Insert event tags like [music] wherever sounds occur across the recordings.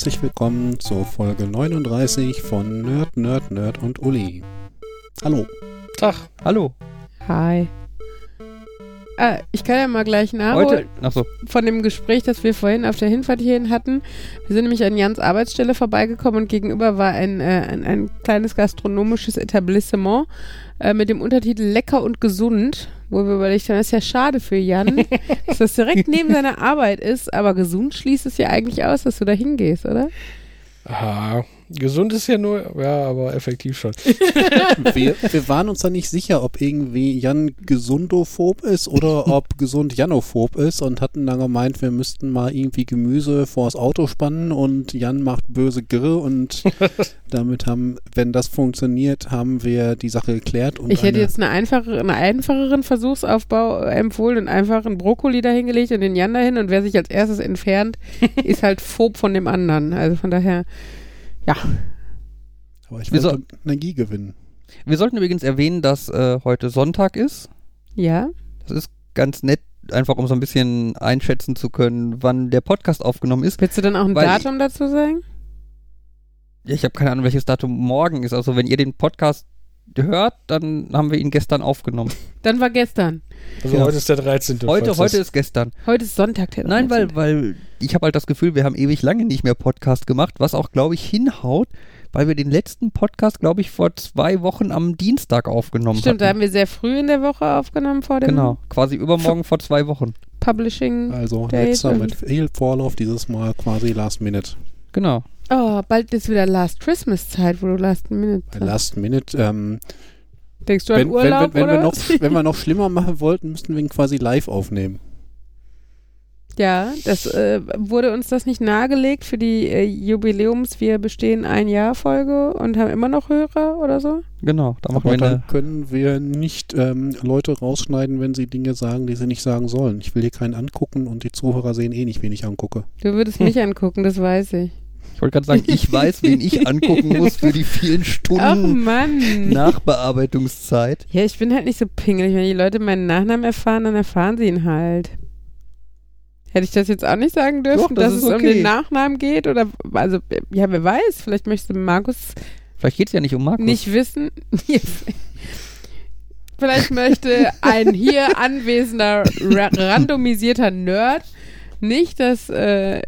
Herzlich willkommen zur Folge 39 von Nerd, Nerd, Nerd und Uli. Hallo. Tag. Hallo. Hi. Ah, ich kann ja mal gleich nachholen Heute. Achso. von dem Gespräch, das wir vorhin auf der Hinfahrt hierhin hatten. Wir sind nämlich an Jans Arbeitsstelle vorbeigekommen und gegenüber war ein, äh, ein, ein kleines gastronomisches Etablissement äh, mit dem Untertitel Lecker und gesund, wo wir überlegt haben, das ist ja schade für Jan, [laughs] dass das direkt neben seiner Arbeit ist, aber gesund schließt es ja eigentlich aus, dass du da hingehst, oder? Aha. Gesund ist ja nur, ja, aber effektiv schon. [laughs] Wir, wir waren uns da nicht sicher, ob irgendwie Jan gesundophob ist oder [laughs] ob gesund Janophob ist und hatten dann gemeint, wir müssten mal irgendwie Gemüse vors Auto spannen und Jan macht böse Girre und [laughs] damit haben, wenn das funktioniert, haben wir die Sache geklärt. Und Ich hätte eine- jetzt eine einfache, einen einfacheren Versuchsaufbau empfohlen und einfach einen Brokkoli dahingelegt und den Jan dahin und wer sich als erstes entfernt, ist halt phob von dem anderen. Also von daher, ja. aber ich Wir wollte Energie gewinnen. Wir sollten übrigens erwähnen, dass äh, heute Sonntag ist. Ja. Das ist ganz nett, einfach um so ein bisschen einschätzen zu können, wann der Podcast aufgenommen ist. Willst du dann auch ein Datum dazu sagen? Ja, ich habe keine Ahnung, welches Datum morgen ist. Also wenn ihr den Podcast hört, dann haben wir ihn gestern aufgenommen. [laughs] Dann war gestern. Also Ja. heute ist der 13. Heute, heute ist gestern. Heute ist Sonntag, der Nein, weil, 13.. weil ich habe halt das Gefühl, wir haben ewig lange nicht mehr Podcast gemacht, was auch, glaube ich, hinhaut, weil wir den letzten Podcast, glaube ich, vor zwei Wochen am Dienstag aufgenommen Stimmt, da hatten. haben wir sehr früh in der Woche aufgenommen vor dem Genau, quasi übermorgen vor zwei Wochen. Publishing. Also letzter mit viel Vorlauf, dieses Mal quasi Last Minute. Genau. Oh, bald ist wieder Last Christmas Zeit, wo du Last Minute Bei. Last Minute, ähm, Denkst du an wenn, wenn, Urlaub wenn, wenn, wir oder? noch, [laughs] wenn wir noch schlimmer machen wollten, müssten wir ihn quasi live aufnehmen. Ja, das äh, wurde uns das nicht nahegelegt für die äh, Jubiläums Wir bestehen ein Jahr Folge und haben immer noch Hörer oder so? Genau, da machen Aber wir dann eine. können wir nicht ähm, Leute rausschneiden, wenn sie Dinge sagen, die sie nicht sagen sollen. Ich will hier keinen angucken und die Zuhörer sehen eh nicht, wen ich angucke. Du würdest mich [laughs] angucken, das weiß ich. Ich wollte gerade sagen, ich weiß, wen ich angucken muss für die vielen Stunden Mann. Nachbearbeitungszeit. Ja, ich bin halt nicht so pingelig. Wenn die Leute meinen Nachnamen erfahren, dann erfahren sie ihn halt. Hätte ich das jetzt auch nicht sagen dürfen, Doch, das dass es um okay. den Nachnamen geht? Oder, also, ja, wer weiß, vielleicht möchte Markus Vielleicht geht es ja nicht um Markus. nicht wissen. [laughs] Vielleicht möchte ein hier anwesender ra randomisierter Nerd nicht, dass äh,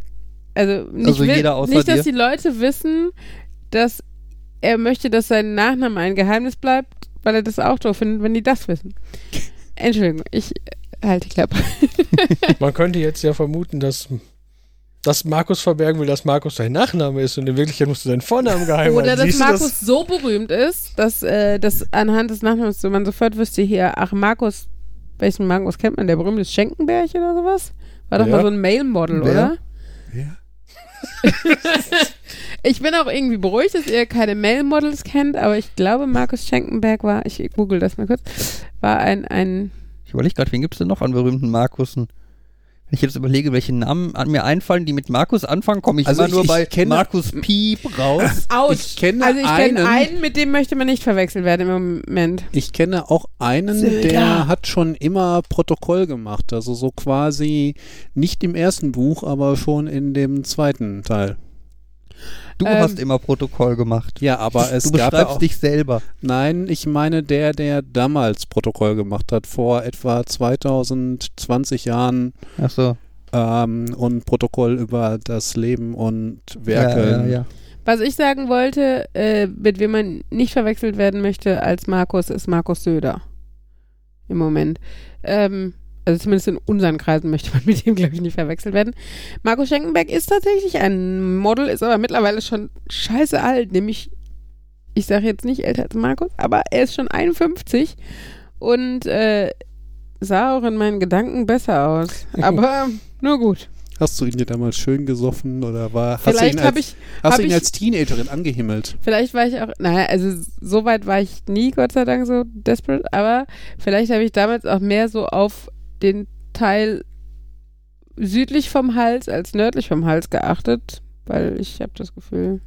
also nicht, Also jeder außer nicht, dass dir? die Leute wissen, dass er möchte, dass sein Nachname ein Geheimnis bleibt, weil er das auch doof findet, wenn die das wissen. [laughs] Entschuldigung, ich äh, halte die Klappe. [laughs] Man könnte jetzt ja vermuten, dass, dass Markus verbergen will, dass Markus sein Nachname ist und in Wirklichkeit musst du seinen Vornamen geheim Oder halten. dass Siehst Markus so berühmt ist, dass äh, das anhand des Nachnamens so man sofort wüsste hier, ach Markus, welchen Markus kennt man? Der berühmte Schenkenberg oder sowas? War doch Ja. mal so ein Mail-Model, Wer? oder? [laughs] Ich bin auch irgendwie beruhigt, dass ihr keine Mail-Models kennt, aber ich glaube, Markus Schenkenberg war, ich google das mal kurz, war ein, ein Ich überlege gerade, wen gibt es denn noch an berühmten Markussen? Wenn ich jetzt überlege, welche Namen an mir einfallen, die mit Markus anfangen, komme ich Also immer ich- nur ich bei kenne- Markus Piep raus. [laughs] Out. Ich kenne also ich einen, kenne einen, mit dem möchte man nicht verwechselt werden im Moment. ich kenne auch einen, Söder. der hat schon immer Protokoll gemacht. Also so quasi nicht im ersten Buch, aber schon in dem zweiten Teil. Du Ähm, hast immer Protokoll gemacht. Ja, aber es du gab ja beschreibst auch, dich selber. Nein, ich meine der, der damals Protokoll gemacht hat, vor etwa 2020 Jahren Ach so. ähm, und Protokoll über das Leben und Werke. Ja, ja, ja. Was ich sagen wollte, äh, mit wem man nicht verwechselt werden möchte als Markus, ist Markus Söder. Im Moment. Ähm, also zumindest in unseren Kreisen möchte man [laughs] mit dem, glaube ich, nicht verwechselt werden. Markus Schenkenberg ist tatsächlich ein Model, ist aber mittlerweile schon scheiße alt, nämlich, ich sage jetzt nicht älter als Markus, aber er ist schon 51 und äh, sah auch in meinen Gedanken besser aus. Aber nur gut. Hast du ihn dir damals schön gesoffen oder war, hast du ihn, Vielleicht als, habe ich hast du ihn ich- als Teenagerin angehimmelt? Vielleicht war ich auch, naja, also so weit war ich nie, Gott sei Dank, so desperate, aber vielleicht habe ich damals auch mehr so auf den Teil südlich vom Hals als nördlich vom Hals geachtet, weil ich habe das Gefühl,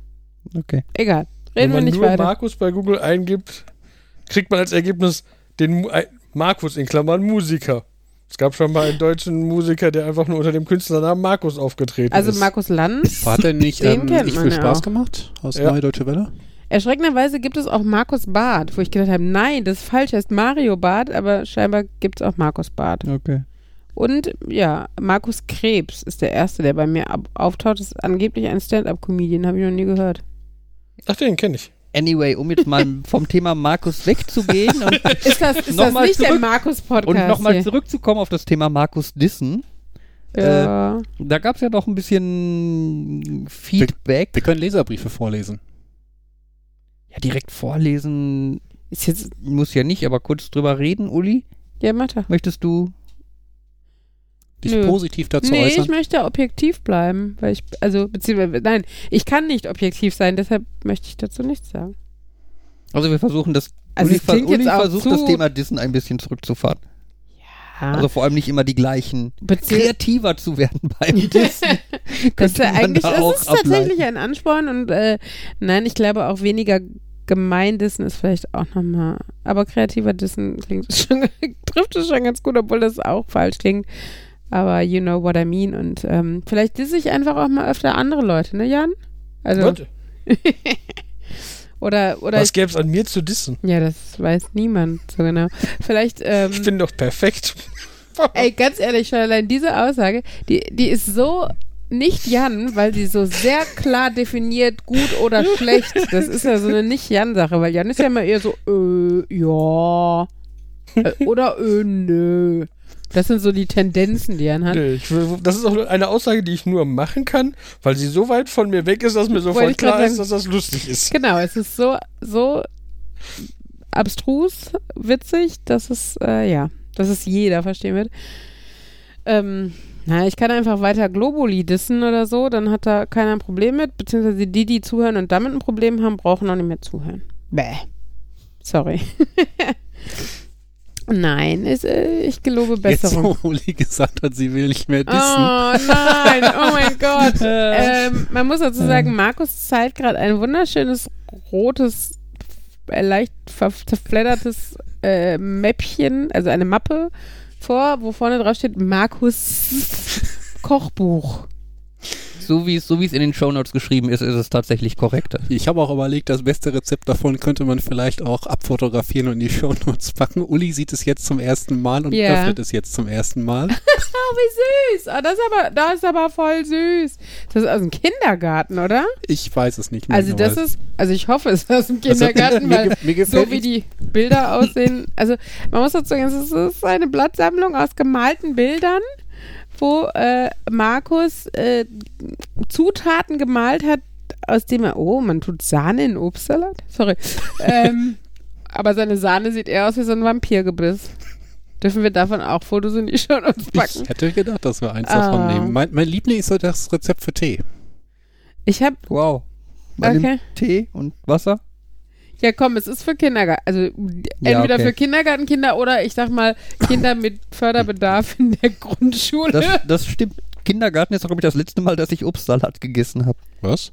Okay. egal, Wenn reden wir man nicht nur weiter. Markus bei Google eingibt, kriegt man als Ergebnis den Mu ein- Markus in Klammern Musiker. Es gab schon mal einen deutschen Musiker, der einfach nur unter dem Künstlernamen Markus aufgetreten Also ist. Markus Lanz. Hat er nicht Den ähm, kennt Ich man will ja Spaß auch. gemacht aus Ja. Neue Deutsche Welle? Erschreckenderweise gibt es auch Markus Barth, wo ich gedacht habe, nein, das ist falsch, heißt Mario Barth, aber scheinbar gibt es auch Markus Barth. Okay. Und ja, Markus Krebs ist der Erste, der bei mir ab- auftaucht. Das ist angeblich ein Stand-Up-Comedian, habe ich noch nie gehört. Ach, den kenne ich. Anyway, um jetzt mal [laughs] vom Thema Markus wegzugehen und, [laughs] Ist das, ist das Nochmal nicht der zurück- Markus-Podcast? und nochmal zurückzukommen auf das Thema Markus Dissen. Ja. Da gab es ja noch ein bisschen Feedback. Wir können Leserbriefe vorlesen. Ja, direkt vorlesen ist jetzt, muss ja nicht, aber kurz drüber reden, Uli. ja, doch. Möchtest du? Dich Nö. positiv dazu Nee, ich äußern. möchte objektiv bleiben, weil ich, also, beziehungsweise, nein, ich kann nicht objektiv sein, deshalb möchte ich dazu nichts sagen. Also wir versuchen das. Also Uli, es klingt Uli versucht das Thema Dissen ein bisschen zurückzufahren. Ja, Also vor allem nicht immer die gleichen. bezieh- Kreativer zu werden beim [laughs] Dissen. Das ist eigentlich, da ist tatsächlich ableiten. ein Ansporn und äh, nein, ich glaube auch weniger Gemeindissen ist vielleicht auch nochmal, aber kreativer Dissen klingt [laughs] schon, trifft es schon ganz gut, obwohl das auch falsch klingt. Aber you know what I mean und ähm, vielleicht disse ich einfach auch mal öfter andere Leute, ne Jan? Also, [laughs] oder, oder was gäbe es an mir zu dissen? ja, das weiß niemand so genau. Vielleicht, ähm, Ich bin doch perfekt. Ey, ganz ehrlich, schon allein diese Aussage, die, die ist so nicht Jan, weil sie so sehr klar definiert, gut oder schlecht. Das ist ja so eine Nicht-Jan-Sache, weil Jan ist ja immer eher so, äh, ja. Äh, oder äh, nö. Das sind so die Tendenzen, die Jan hat. Nee, ich, das ist auch eine Aussage, die ich nur machen kann, weil sie so weit von mir weg ist, dass mir sofort klar ist, dass das lustig ist. Genau, es ist so, so abstrus, witzig, dass es, äh, ja, dass es jeder verstehen wird. Ähm, na, ich kann einfach weiter Globuli dissen oder so, dann hat da keiner ein Problem mit, beziehungsweise die, die zuhören und damit ein Problem haben, brauchen auch nicht mehr zuhören. Bäh. Sorry. [laughs] Nein, ist, äh, ich gelobe Besserung. Jetzt, wo Uli gesagt hat, sie will nicht mehr Oh dissen. nein, oh mein [laughs] Gott. ähm, man muss dazu sagen, Markus zeigt gerade ein wunderschönes rotes, äh, leicht zerfleddertes äh, Mäppchen, also eine Mappe vor, wo vorne drauf steht Markus Kochbuch. So wie es so wie es in den Shownotes geschrieben ist, ist es tatsächlich korrekter. Ich habe auch überlegt, das beste Rezept davon könnte man vielleicht auch abfotografieren und in die Shownotes packen. Uli sieht es jetzt zum ersten Mal und Ja. öffnet es jetzt zum ersten Mal. [laughs] Oh, wie süß. Oh, das, ist aber, das ist aber voll süß. Das ist aus dem Kindergarten, oder? Ich weiß es nicht mehr. Also das ist, also ich hoffe, es ist aus dem Also, Kindergarten, mir weil mir gefällt so wie die Bilder aussehen. Also man muss dazu sagen, es ist eine Blattsammlung aus gemalten Bildern, wo äh, Markus äh, Zutaten gemalt hat, aus dem er, oh, man tut Sahne in Obstsalat? Sorry. [laughs] ähm, aber seine Sahne sieht eher aus wie so ein Vampirgebiss. Dürfen wir davon auch Fotos in die Show uns packen? Ich hätte gedacht, dass wir eins Ah. davon nehmen. Mein, mein Liebling ist so das Rezept für Tee. Ich habe, Wow. Bei dem okay. Tee und Wasser? Ja, komm, es ist für Kindergarten. Also Ja, entweder okay. für Kindergartenkinder oder ich sag mal Kinder mit Förderbedarf in der Grundschule. Das, das stimmt. Kindergarten ist auch, glaube ich, das letzte Mal, dass ich Obstsalat gegessen habe. Was?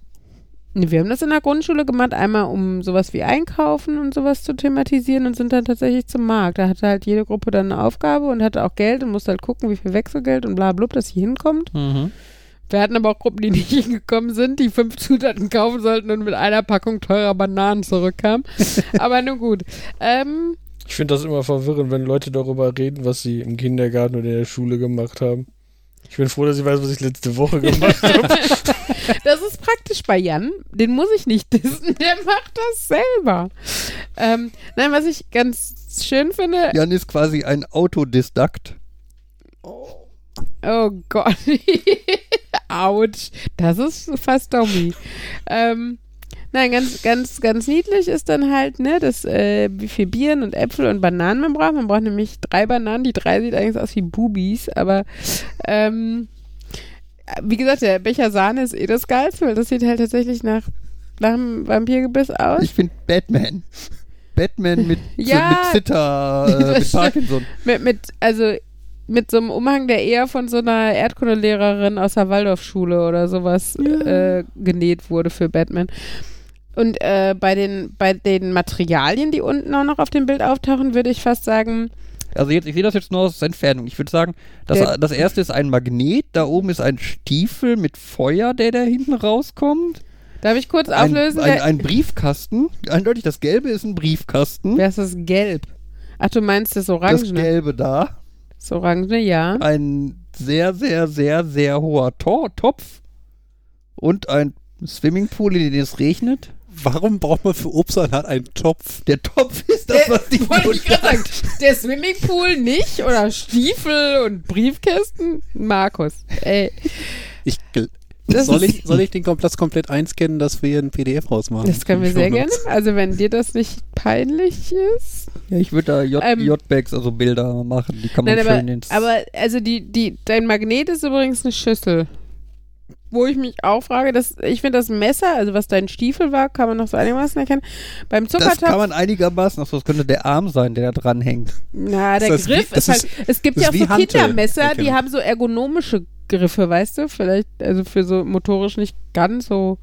Wir haben das in der Grundschule gemacht, einmal um sowas wie Einkaufen und sowas zu thematisieren und sind dann tatsächlich zum Markt. Da hatte halt jede Gruppe dann eine Aufgabe und hatte auch Geld und musste halt gucken, wie viel Wechselgeld und bla blub, dass sie hinkommt. Wir hatten aber auch Gruppen, die [laughs] nicht hingekommen sind, die fünf Zutaten kaufen sollten und mit einer Packung teurer Bananen zurückkamen. [laughs] aber nun gut. Ähm, Ich finde das immer verwirrend, wenn Leute darüber reden, was sie im Kindergarten oder in der Schule gemacht haben. Ich bin froh, dass ich weiß, was ich letzte Woche gemacht habe. [laughs] Das ist praktisch bei Jan. Den muss ich nicht dissen. Der macht das selber. Ähm, nein, was ich ganz schön finde. Jan ist quasi ein Autodidakt. Oh Gott. [laughs] Autsch. Das ist fast Dommy. Ähm, nein, ganz, ganz, ganz niedlich ist dann halt, ne, das, äh, wie viel Bieren und Äpfel und Bananen man braucht. Man braucht nämlich drei Bananen. Die drei sieht eigentlich aus wie Bubis, aber ähm, wie gesagt, der Becher Sahne ist eh das Geilste, weil das sieht halt tatsächlich nach, nach einem Vampirgebiss aus. Ich finde Batman. Batman mit, [laughs] Ja. mit Zitter, äh, [laughs] mit. Parkinson. Mit, mit, also mit so einem Umhang, der eher von so einer Erdkundelehrerin aus der Waldorfschule oder sowas äh, genäht wurde für Batman. Und äh, bei, den, bei den Materialien, die unten auch noch auf dem Bild auftauchen, würde ich fast sagen, Also jetzt, ich sehe das jetzt nur aus Entfernung. Ich würde sagen, das, das erste ist ein Magnet, da oben ist ein Stiefel mit Feuer, der da hinten rauskommt. Darf ich kurz Ein, auflösen? ein, wer, ein Briefkasten. Eindeutig, das Gelbe ist ein Briefkasten. wer ist das Gelb? Ach, du meinst das Das Orangene? Gelbe da. Das Orangene, ja. Ein sehr, sehr, sehr, sehr hoher Tor Topf. Und ein Swimmingpool, in dem es regnet. Warum braucht man für Obstsalat einen Topf? Der Topf ist das, was die Wollte ich gerade sagen, der Swimmingpool nicht oder Stiefel und Briefkästen? Markus, ey, Ich, Das soll, ist- ich, soll ich den Komplex komplett einscannen, dass wir ein PDF rausmachen? das können wir sehr gerne. Also wenn dir das nicht peinlich ist. Ja, ich würde da J Ähm, JPEGs, also Bilder machen. Die kann man Nein, schön aber, ins... aber also die, die, dein Magnet ist übrigens eine Schüssel. Wo ich mich auch frage, dass, ich finde das Messer, also was dein Stiefel war, kann man noch so einigermaßen erkennen. Beim das Zuckertopf, kann man einigermaßen, achso, das könnte der Arm sein, der da dran hängt. na, der Das ist Griff wie- ist, das halt, es gibt das ja ist auch so Hantel Kindermesser, die haben so ergonomische Griffe, weißt du? Vielleicht, also für so motorisch nicht ganz so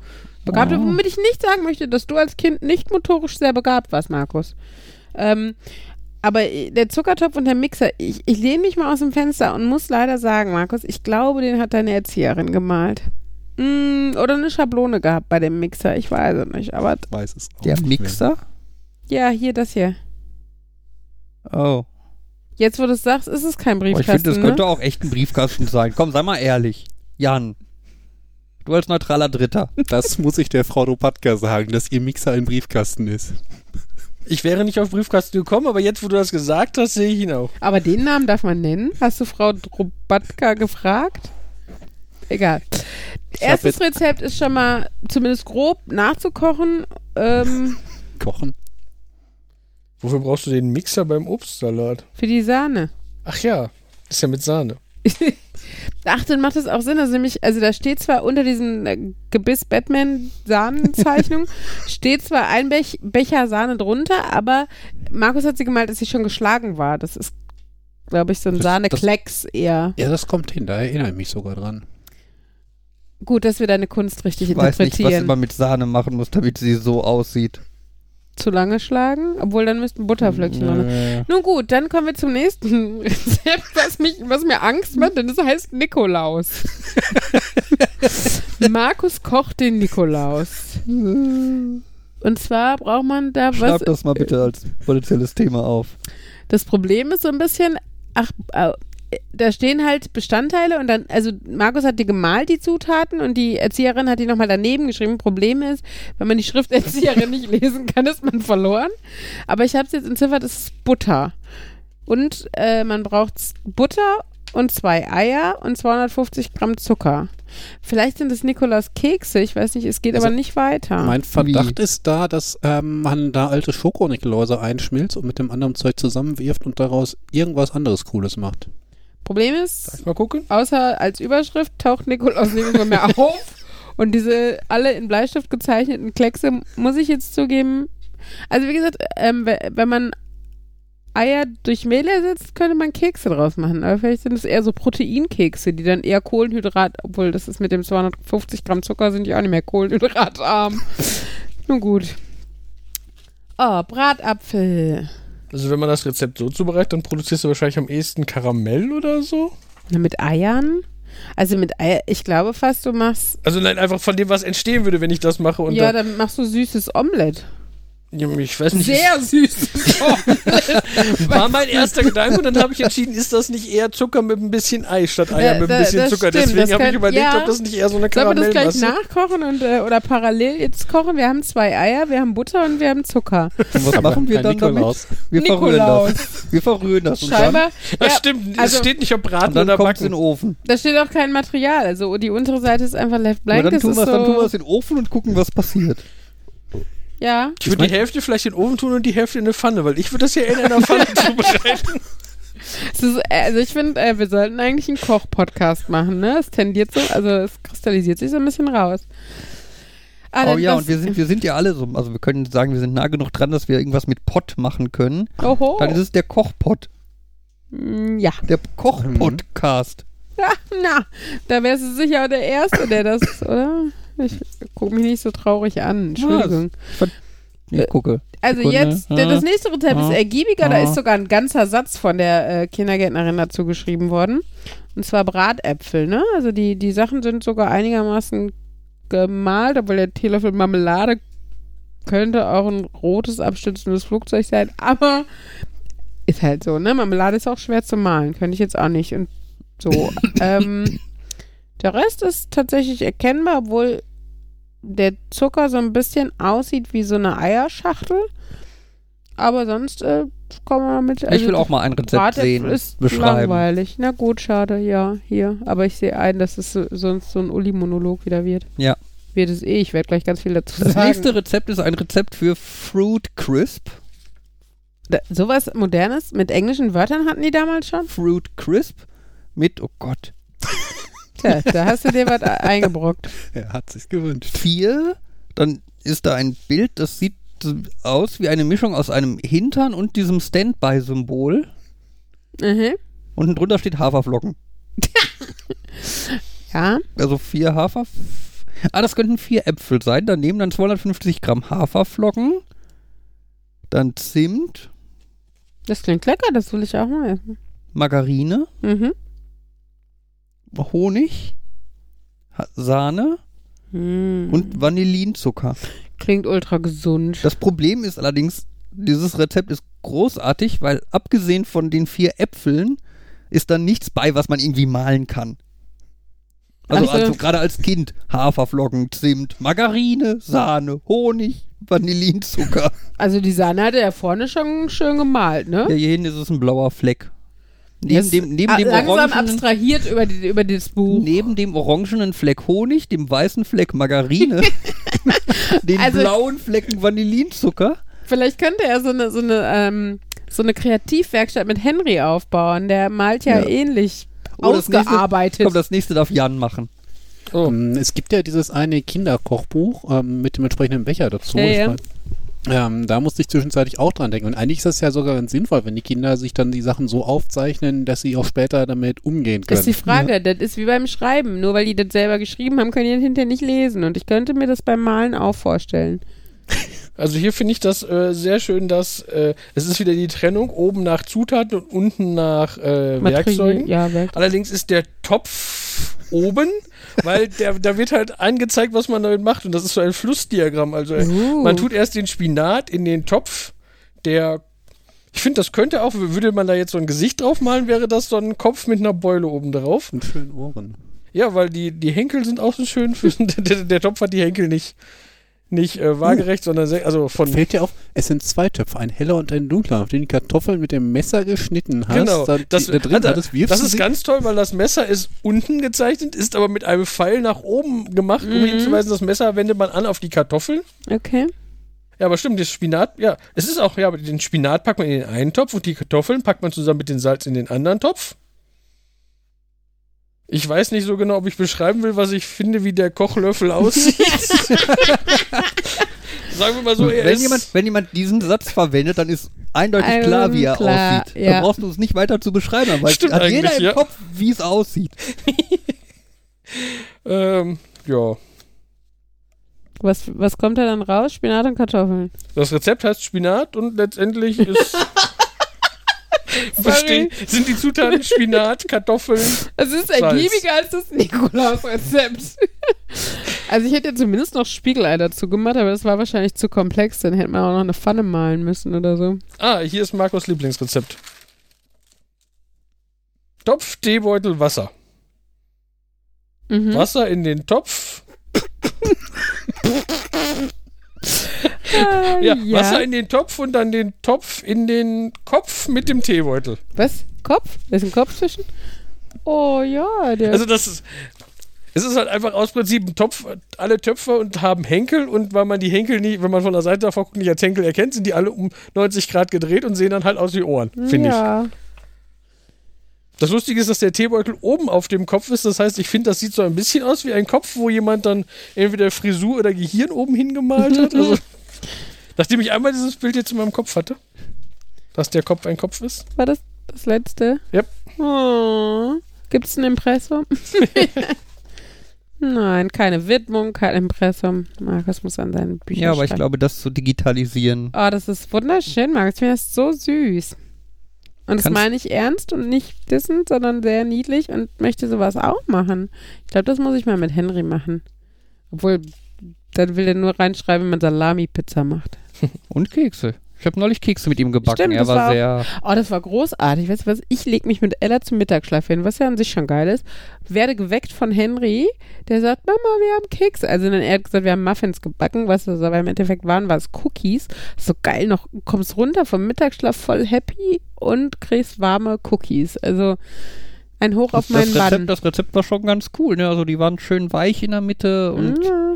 begabt. Oh. Womit ich nicht sagen möchte, dass du als Kind nicht motorisch sehr begabt warst, Markus. Ähm, aber der Zuckertopf und der Mixer, ich, ich lehne mich mal aus dem Fenster und muss leider sagen, Markus, ich glaube, den hat deine Erzieherin gemalt. Mm, oder eine Schablone gehabt bei dem Mixer, ich weiß es nicht. Aber Ich weiß es auch Der nicht mehr. Mixer? ja, hier, das hier. Oh. Jetzt, wo du es sagst, ist es kein Aber ich Briefkasten. finde, das ne? könnte auch echt ein Briefkasten sein. Komm, sei mal ehrlich. Jan. Du als neutraler Dritter. Das muss ich der Frau Dopatka sagen, dass ihr Mixer ein Briefkasten ist. Ich wäre nicht auf Briefkasten gekommen, aber jetzt, wo du das gesagt hast, sehe ich ihn auch. Aber den Namen darf man nennen. Hast du Frau Drobatka gefragt? Egal. Erstes Rezept ist schon mal zumindest grob nachzukochen. Ähm, [laughs] Kochen? Wofür brauchst du den Mixer beim Obstsalat? für die Sahne. Ach ja, ist ja mit Sahne. [laughs] Ach, dann macht das auch Sinn. Also nämlich, also da steht zwar unter diesen äh, Gebiss-Batman-Sahnenzeichnung, [laughs] steht zwar ein Bech Becher Sahne drunter, aber Markus hat sie gemalt, dass sie schon geschlagen war. Das ist, glaube ich, so ein Sahneklecks eher. Ja, das kommt hin, da erinnere ich mich sogar dran. Gut, dass wir deine Kunst richtig Ich weiß nicht, was interpretieren. man mit Sahne machen muss, damit sie so aussieht. Zu lange schlagen? Obwohl, dann müssten Butterflöckchen dran. Äh, Nun gut, dann kommen wir zum nächsten [laughs] Rezept, was, mich, was mir Angst macht, denn das heißt Nikolaus. [laughs] Markus kocht den Nikolaus. Und zwar braucht man da was. Schreib das mal bitte als potenzielles Thema auf. Das Problem ist so ein bisschen, ach, äh, da stehen halt Bestandteile und dann, also Markus hat die gemalt, die Zutaten, und die Erzieherin hat die nochmal daneben geschrieben. Problem ist, wenn man die Schrift Erzieherin nicht [laughs] lesen kann, ist man verloren. Aber ich habe es jetzt entziffert, es ist Butter. Und äh, man braucht Butter und zwei Eier und 250 Gramm Zucker. Vielleicht sind es Nikolaus Kekse, ich weiß nicht, es geht Also, aber nicht weiter. Mein Verdacht ist da, dass ähm, man da alte Schokonikoläuse einschmilzt und mit dem anderen Zeug zusammenwirft und daraus irgendwas anderes Cooles macht. Problem ist, Mal gucken. außer als Überschrift taucht Nikolaus nirgendwo mehr [laughs] auf. Und diese alle in Bleistift gezeichneten Kleckse, muss ich jetzt zugeben. Also wie gesagt, ähm, we- wenn man Eier durch Mehl ersetzt, könnte man Kekse draus machen. Aber vielleicht sind es eher so Proteinkekse, die dann eher Kohlenhydrat, obwohl das ist mit dem 250 Gramm Zucker, sind die auch nicht mehr kohlenhydratarm. [laughs] Nun gut. Oh, Bratapfel. Also wenn man das Rezept so zubereitet, dann produzierst du wahrscheinlich am ehesten Karamell oder so. Mit Eiern? Also mit Eier, ich glaube fast, du machst. Also nein, einfach von dem, was entstehen würde, wenn ich das mache. Und ja, dann, dann machst du süßes Omelett. Ich weiß nicht. Sehr süßes [laughs] Omelett. war mein erster Gedanke und dann habe ich entschieden, ist das nicht eher Zucker mit ein bisschen Ei statt Eier mit ein bisschen Zucker? stimmt, Deswegen habe ich überlegt, ja. ob das nicht eher so eine Sollen wir das gleich nachkochen und, äh, oder parallel jetzt kochen? Wir haben zwei Eier, wir haben Butter und wir haben Zucker. [laughs] Und was machen wir dann Nikolaus. damit? Wir verrühren das. Wir verrühren das. Und dann, Scheinbar. Das Ja, stimmt, also- es steht nicht ob Braten dann oder kommt es in den Backen. Ofen. Da steht auch kein Material. Also die untere Seite ist einfach left blank. Aber dann das tun ist wir es so, dann tun wir es in den Ofen und gucken, was passiert. Ja. Ich würde die Hälfte vielleicht in den Ofen tun und die Hälfte in eine Pfanne, weil ich würde das ja in einer Pfanne [laughs] zubereiten. Ist, äh, also ich finde, äh, wir sollten eigentlich einen Koch-Podcast machen. Ne? Es tendiert so, also es kristallisiert sich so ein bisschen raus. Ah, Oh ja, und wir sind, wir sind ja alle so, also wir können sagen, wir sind nah genug dran, dass wir irgendwas mit Pott machen können. Oho. Dann ist es der Kochpott, Mm, Ja. der Kochpodcast. Ja, na, da wärst du sicher der Erste, der das, oder? Ich gucke mich nicht so traurig an. Entschuldigung. Ich gucke. Also Sekunde. jetzt, Ja. das nächste Rezept Ja. ist ergiebiger, da Ja. ist sogar ein ganzer Satz von der äh, Kindergärtnerin dazu geschrieben worden. Und zwar Bratäpfel, ne? Also die, die Sachen sind sogar einigermaßen gemalt, obwohl der Teelöffel Marmelade könnte auch ein rotes abstützendes Flugzeug sein, aber ist halt so, ne? Marmelade ist auch schwer zu malen, könnte ich jetzt auch nicht. Und so. [laughs] ähm, der Rest ist tatsächlich erkennbar, obwohl der Zucker so ein bisschen aussieht wie so eine Eierschachtel. Aber sonst äh, kann man damit. ich will auch mal ein Rezept Bratäpfel sehen, ist beschreiben. langweilig. Na gut, schade, ja, hier. Aber ich sehe ein, dass es so, sonst so ein Uli-Monolog wieder wird. Ja. Wird es eh, ich werde gleich ganz viel dazu Das sagen. nächste Rezept ist ein Rezept für Fruit Crisp. Da, sowas Modernes mit englischen Wörtern hatten die damals schon? Fruit Crisp mit, oh Gott, Tja, da hast du dir was e- eingebrockt. Er hat sich gewünscht. vier. Dann ist da ein Bild, das sieht aus wie eine Mischung aus einem Hintern und diesem Standby-Symbol. Mhm. Unten drunter steht Haferflocken. [laughs] Ja, Also vier Hafer. Ah, das könnten vier Äpfel sein. Daneben dann 250 Gramm Haferflocken. Dann Zimt, das klingt lecker, das will ich auch mal essen. Margarine, Mhm. Honig, Sahne Hm. und Vanillinzucker. Klingt ultra gesund. Das Problem ist allerdings, dieses Rezept ist großartig, weil abgesehen von den vier Äpfeln ist dann nichts bei, was man irgendwie malen kann. Also, Ach so. also gerade als Kind Haferflocken, Zimt, Margarine, Sahne, Honig, Vanillinzucker. Also die Sahne hat er ja vorne schon schön gemalt, ne? Ja, hier hinten ist es ein blauer Fleck. Neben Jetzt, dem, neben dem langsam orangenen, abstrahiert über, die, über das Buch. neben dem orangenen Fleck Honig, dem weißen Fleck Margarine, [laughs] [laughs] den Also- blauen Flecken Vanillinzucker. Vielleicht könnte er so eine, so eine, ähm, so eine Kreativwerkstatt mit Henry aufbauen. Der malt ja, Ja. ähnlich Oh, das nächste- ausgearbeitet. Komm, das nächste darf Jan machen. Oh. Ähm, es gibt ja dieses eine Kinderkochbuch ähm, mit dem entsprechenden Becher dazu. Ja, Ich ja. Ähm, da musste ich zwischenzeitlich auch dran denken. Und eigentlich ist das ja sogar ganz sinnvoll, wenn die Kinder sich dann die Sachen so aufzeichnen, dass sie auch später damit umgehen können. ist die Frage, das ist wie beim Schreiben. Nur weil die das selber geschrieben haben, können die das hinterher nicht lesen. Und ich könnte mir das beim Malen auch vorstellen. [laughs] Also hier finde ich das äh, sehr schön, dass äh, es ist wieder die Trennung oben nach Zutaten und unten nach äh, Werkzeugen. Ja, Werkzeuge. Allerdings ist der Topf oben, weil der, da wird halt angezeigt, was man damit macht. Und das ist so ein Flussdiagramm. Also äh, Uh. man tut erst den Spinat in den Topf, der. Ich finde, das könnte auch, würde man da jetzt so ein Gesicht drauf malen, wäre das so ein Kopf mit einer Beule oben drauf. Und schönen Ohren. Ja, weil die, die Henkel sind auch so schön. [laughs] Für, der, der Topf hat die Henkel nicht, nicht äh, waagerecht, sondern sehr, also von. Fällt dir auf, es sind zwei Töpfe, ein heller und ein dunkler, auf den die Kartoffeln mit dem Messer geschnitten hast. Genau, dann das, die, da drin hat er- das du ist sie- ganz toll, weil das Messer ist unten gezeichnet, ist aber mit einem Pfeil nach oben gemacht, um Mhm. hinzuweisen, das Messer wendet man an auf die Kartoffeln. Okay. Ja, aber stimmt, das Spinat, ja, es ist auch, ja, aber den Spinat packt man in den einen Topf und die Kartoffeln packt man zusammen mit dem Salz in den anderen Topf. Ich weiß nicht so genau, ob ich beschreiben will, was ich finde, wie der Kochlöffel aussieht. [laughs] [laughs] Sagen wir mal so, er wenn, ist, jemand, wenn jemand diesen Satz verwendet, dann ist eindeutig Ähm, klar, wie er klar, aussieht. ja. Da brauchst du es nicht weiter zu beschreiben, weil Stimmt hat jeder eigentlich, im ja. Kopf, wie es aussieht. [laughs] ähm, ja. Was, was kommt da dann raus? Spinat und Kartoffeln. Das Rezept heißt Spinat und letztendlich ist. Bestehen, sind die Zutaten Spinat, Kartoffeln. Es ist ergiebiger als das Nikolaus-Rezept. [laughs] also ich hätte zumindest noch Spiegelei dazu gemacht, aber das war wahrscheinlich zu komplex. Dann hätte man auch noch eine Pfanne malen müssen oder so. Ah, hier ist Markus Lieblingsrezept. Topf, Teebeutel, Wasser. Mhm. Wasser in den Topf. [laughs] Ah, Ja, Wasser in den Topf und dann den Topf in den Kopf mit dem Teebeutel. Was? Kopf? Da ist ein Kopf zwischen? Oh ja, der. Also das ist. Es ist halt einfach aus Prinzip ein Topf, alle Töpfe und haben Henkel und weil man die Henkel nie, wenn man von der Seite davor guckt, nicht als Henkel erkennt, sind die alle um 90 Grad gedreht und sehen dann halt aus wie Ohren, finde ich. ja. Das Lustige ist, dass der Teebeutel oben auf dem Kopf ist. Das heißt, ich finde, das sieht so ein bisschen aus wie ein Kopf, wo jemand dann entweder Frisur oder Gehirn oben hingemalt hat. Also, [laughs] nachdem ich einmal dieses Bild jetzt in meinem Kopf hatte, dass der Kopf ein Kopf ist. War das das letzte? Yep. Oh. Gibt es ein Impressum? [laughs] Nein, keine Widmung, kein Impressum. Markus muss an seinen Büchern Ja, aber ich schreiben. glaube, das zu digitalisieren. Oh, das ist wunderschön, Markus. Ich finde das so süß. Und das Kannst- meine ich ernst und nicht dissend, sondern sehr niedlich und möchte sowas auch machen. Ich glaube, das muss ich mal mit Henry machen. Obwohl, dann will er nur reinschreiben, wenn man Salami-Pizza macht. [laughs] Und Kekse. Ich habe neulich Kekse mit ihm gebacken. Stimmt, er war, war sehr. Oh, das war großartig. Weißt du was? Ich lege mich mit Ella zum Mittagsschlaf hin, was ja an sich schon geil ist. Werde geweckt von Henry, der sagt, Mama, wir haben Kekse. Also dann er hat gesagt, wir haben Muffins gebacken, was das aber im Endeffekt waren, war es Cookies. So geil noch, kommst runter vom Mittagsschlaf voll happy und kriegst warme Cookies. Also ein Hoch auf Das, meinen das, Mann. Das Rezept war schon ganz cool. Ne? Also die waren schön weich in der Mitte und Ja.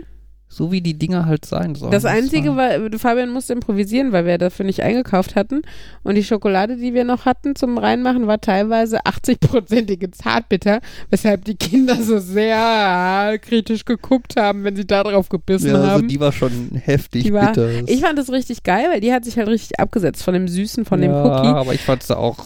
So wie die Dinger halt sein sollen. Das Einzige war, war, Fabian musste improvisieren, weil wir dafür nicht eingekauft hatten. Und die Schokolade, die wir noch hatten zum Reinmachen, war teilweise 80-prozentige Zartbitter, weshalb die Kinder so sehr kritisch geguckt haben, wenn sie da drauf gebissen ja, also haben. die war schon heftig war- bitter. ich fand das richtig geil, weil die hat sich halt richtig abgesetzt von dem Süßen, von dem ja, Cookie. aber ich fand sie auch.